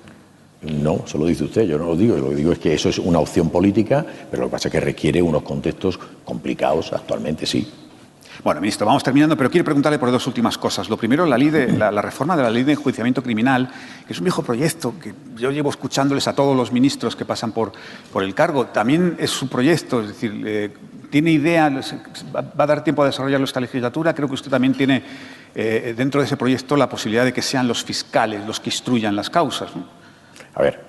No, eso lo dice usted, yo no lo digo. Lo que digo es que eso es una opción política, pero lo que pasa es que requiere unos contextos complicados actualmente, sí. Bueno, ministro, vamos terminando, pero quiero preguntarle por dos últimas cosas. Lo primero, la, ley de, la, reforma de la ley de enjuiciamiento criminal, que es un viejo proyecto que yo llevo escuchándoles a todos los ministros que pasan por, por el cargo. También es su proyecto, es decir, eh, ¿tiene idea? ¿Va a dar tiempo a desarrollarlo esta legislatura? Creo que usted también tiene eh, dentro de ese proyecto la posibilidad de que sean los fiscales los que instruyan las causas. A ver,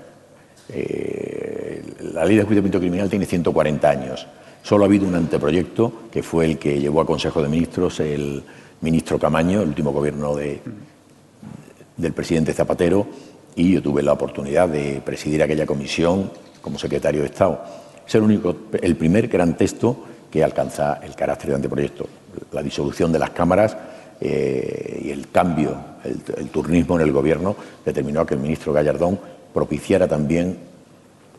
eh, la ley de enjuiciamiento criminal tiene 140 años. Solo ha habido un anteproyecto, que fue el que llevó a Consejo de Ministros el ministro Camaño, el último gobierno de, del presidente Zapatero, y yo tuve la oportunidad de presidir aquella comisión como secretario de Estado. Es el, único, el primer gran texto que alcanza el carácter de anteproyecto. La disolución de las cámaras eh, y el cambio, el, el turnismo en el gobierno determinó que el ministro Gallardón propiciara también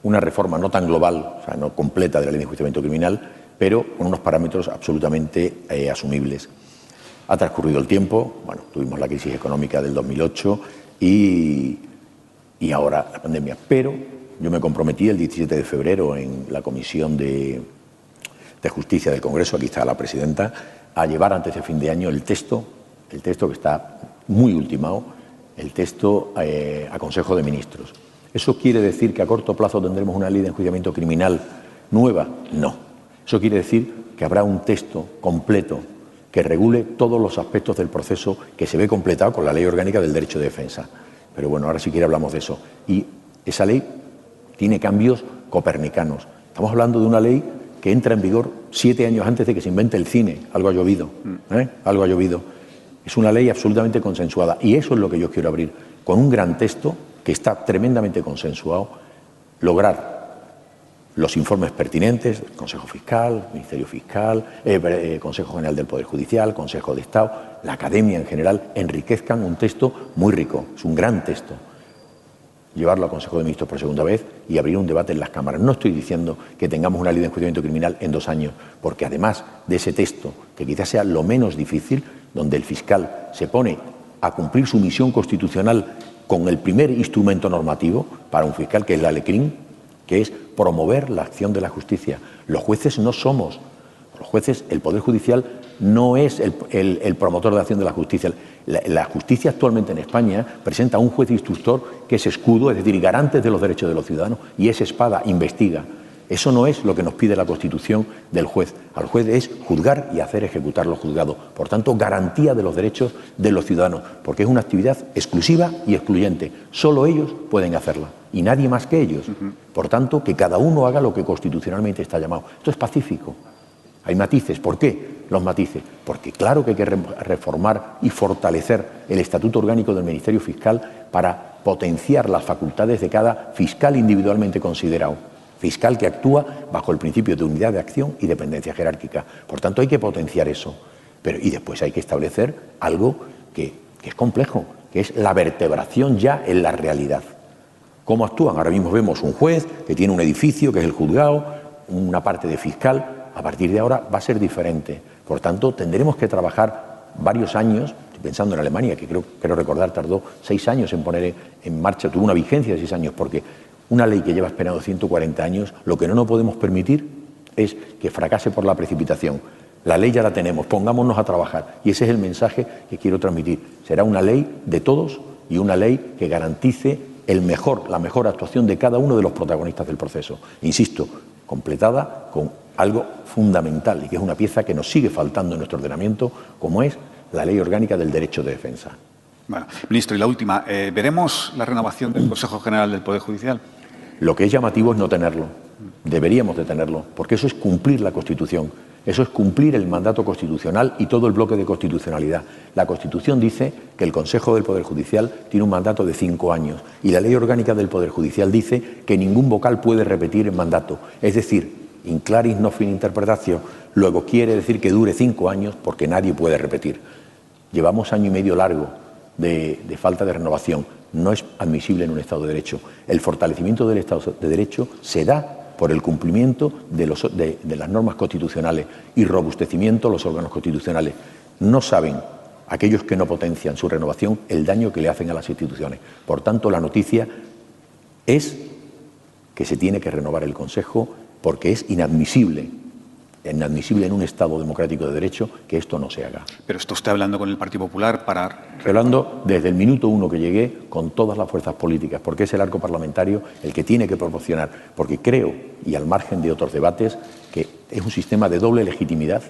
una reforma no tan global, o sea, no completa de la ley de enjuiciamiento criminal, pero con unos parámetros absolutamente eh, asumibles. Ha transcurrido el tiempo, bueno, tuvimos la crisis económica del 2008 y, y ahora la pandemia, pero yo me comprometí el 17 de febrero en la Comisión de, de Justicia del Congreso, aquí está la presidenta, a llevar antes de fin de año el texto, el texto que está muy ultimado, el texto eh, a Consejo de Ministros. ¿Eso quiere decir que a corto plazo tendremos una ley de enjuiciamiento criminal nueva? No. Eso quiere decir que habrá un texto completo que regule todos los aspectos del proceso que se ve completado con la ley orgánica del derecho de defensa. Pero bueno, ahora si quiere hablamos de eso. Y esa ley tiene cambios copernicanos. Estamos hablando de una ley que entra en vigor siete años antes de que se invente el cine. Algo ha llovido. ¿eh? Algo ha llovido. Es una ley absolutamente consensuada. Y eso es lo que yo quiero abrir, con un gran texto que está tremendamente consensuado, lograr los informes pertinentes, Consejo Fiscal, Ministerio Fiscal, eh, eh, Consejo General del Poder Judicial, Consejo de Estado, la Academia en general, enriquezcan un texto muy rico, es un gran texto. Llevarlo al Consejo de Ministros por segunda vez y abrir un debate en las cámaras. No estoy diciendo que tengamos una ley de enjuiciamiento criminal en dos años, porque además de ese texto, que quizás sea lo menos difícil, donde el fiscal se pone a cumplir su misión constitucional con el primer instrumento normativo para un fiscal, que es la LECRIN, que es promover la acción de la justicia. Los jueces no somos, los jueces, el Poder Judicial no es el, promotor de la acción de la justicia. La, la, justicia actualmente en España presenta a un juez instructor que es escudo, es decir, garante de los derechos de los ciudadanos, y es espada, investiga. Eso no es lo que nos pide la Constitución del juez. Al juez es juzgar y hacer ejecutar lo juzgado. Por tanto, garantía de los derechos de los ciudadanos, porque es una actividad exclusiva y excluyente. Solo ellos pueden hacerla y nadie más que ellos. Por tanto, que cada uno haga lo que constitucionalmente está llamado. Esto es pacífico. Hay matices. ¿Por qué los matices? Porque claro que hay que reformar y fortalecer el estatuto orgánico del Ministerio Fiscal para potenciar las facultades de cada fiscal individualmente considerado fiscal que actúa bajo el principio de unidad de acción y dependencia jerárquica. Por tanto, hay que potenciar eso. Pero, y después hay que establecer algo que, es complejo, que es la vertebración ya en la realidad. ¿Cómo actúan? Ahora mismo vemos un juez que tiene un edificio, que es el juzgado, una parte de fiscal. A partir de ahora va a ser diferente. Por tanto, tendremos que trabajar varios años, pensando en Alemania, que creo, creo recordar tardó seis años en poner en marcha, tuvo una vigencia de seis años, porque una ley que lleva esperando 140 años, lo que no nos podemos permitir es que fracase por la precipitación. La ley ya la tenemos, pongámonos a trabajar. Y ese es el mensaje que quiero transmitir. Será una ley de todos y una ley que garantice el mejor, la mejor actuación de cada uno de los protagonistas del proceso. Insisto, completada con algo fundamental y que es una pieza que nos sigue faltando en nuestro ordenamiento, como es la Ley Orgánica del Derecho de Defensa. Bueno, ministro, y la última, eh, ¿veremos la renovación del Consejo General del Poder Judicial? Lo que es llamativo es no tenerlo. Deberíamos de tenerlo, porque eso es cumplir la Constitución. Eso es cumplir el mandato constitucional y todo el bloque de constitucionalidad. La Constitución dice que el Consejo del Poder Judicial tiene un mandato de cinco años y la Ley Orgánica del Poder Judicial dice que ningún vocal puede repetir el mandato. Es decir, in claris no fin interpretación, luego quiere decir que dure cinco años porque nadie puede repetir. Llevamos año y medio largo de, falta de renovación. No es admisible en un Estado de Derecho. El fortalecimiento del Estado de Derecho se da por el cumplimiento de, de, las normas constitucionales y robustecimiento de los órganos constitucionales. No saben aquellos que no potencian su renovación el daño que le hacen a las instituciones. Por tanto, la noticia es que se tiene que renovar el Consejo porque es inadmisible inadmisible en un Estado democrático de derecho que esto no se haga. Pero esto está hablando con el Partido Popular para... Estoy hablando desde el minuto uno que llegué con todas las fuerzas políticas, porque es el arco parlamentario el que tiene que proporcionar, porque creo, y al margen de otros debates, que es un sistema de doble legitimidad,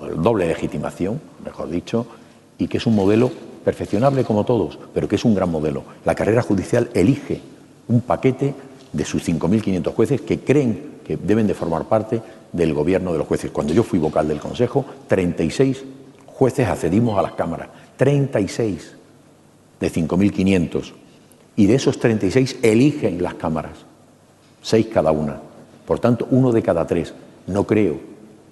o doble legitimación, mejor dicho, y que es un modelo perfeccionable como todos, pero que es un gran modelo. La carrera judicial elige un paquete de sus 5.500 jueces que creen que deben de formar parte del gobierno de los jueces. Cuando yo fui vocal del Consejo, 36 jueces accedimos a las cámaras, 36 de 5.500. Y de esos 36 eligen las cámaras, seis cada una. Por tanto, uno de cada tres. No creo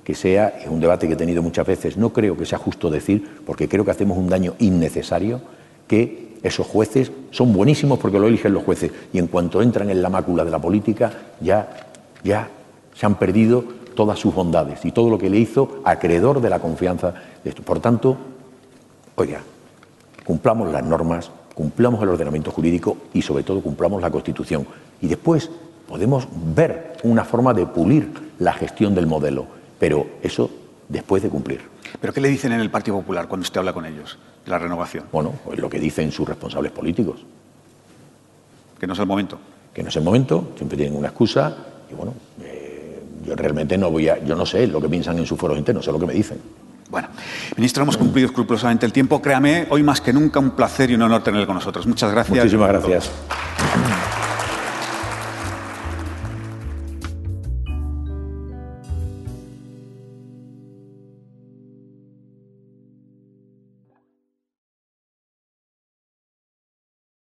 que sea, es un debate que he tenido muchas veces, no creo que sea justo decir, porque creo que hacemos un daño innecesario, que esos jueces son buenísimos porque lo eligen los jueces y en cuanto entran en la mácula de la política ya, ya se han perdido todas sus bondades y todo lo que le hizo acreedor de la confianza de esto. Por tanto, oiga, cumplamos las normas, cumplamos el ordenamiento jurídico y sobre todo cumplamos la Constitución. Y después podemos ver una forma de pulir la gestión del modelo, pero eso después de cumplir. ¿Pero qué le dicen en el Partido Popular cuando usted habla con ellos de la renovación? Bueno, pues lo que dicen sus responsables políticos. Que no es el momento. Que no es el momento, siempre tienen una excusa y bueno, eh, yo realmente no voy a, yo no sé lo que piensan en sus foros internos, sé lo que me dicen. Bueno, ministro, hemos cumplido escrupulosamente el tiempo. Créame, hoy más que nunca un placer y un honor tenerle con nosotros. Muchas gracias. Muchísimas gracias.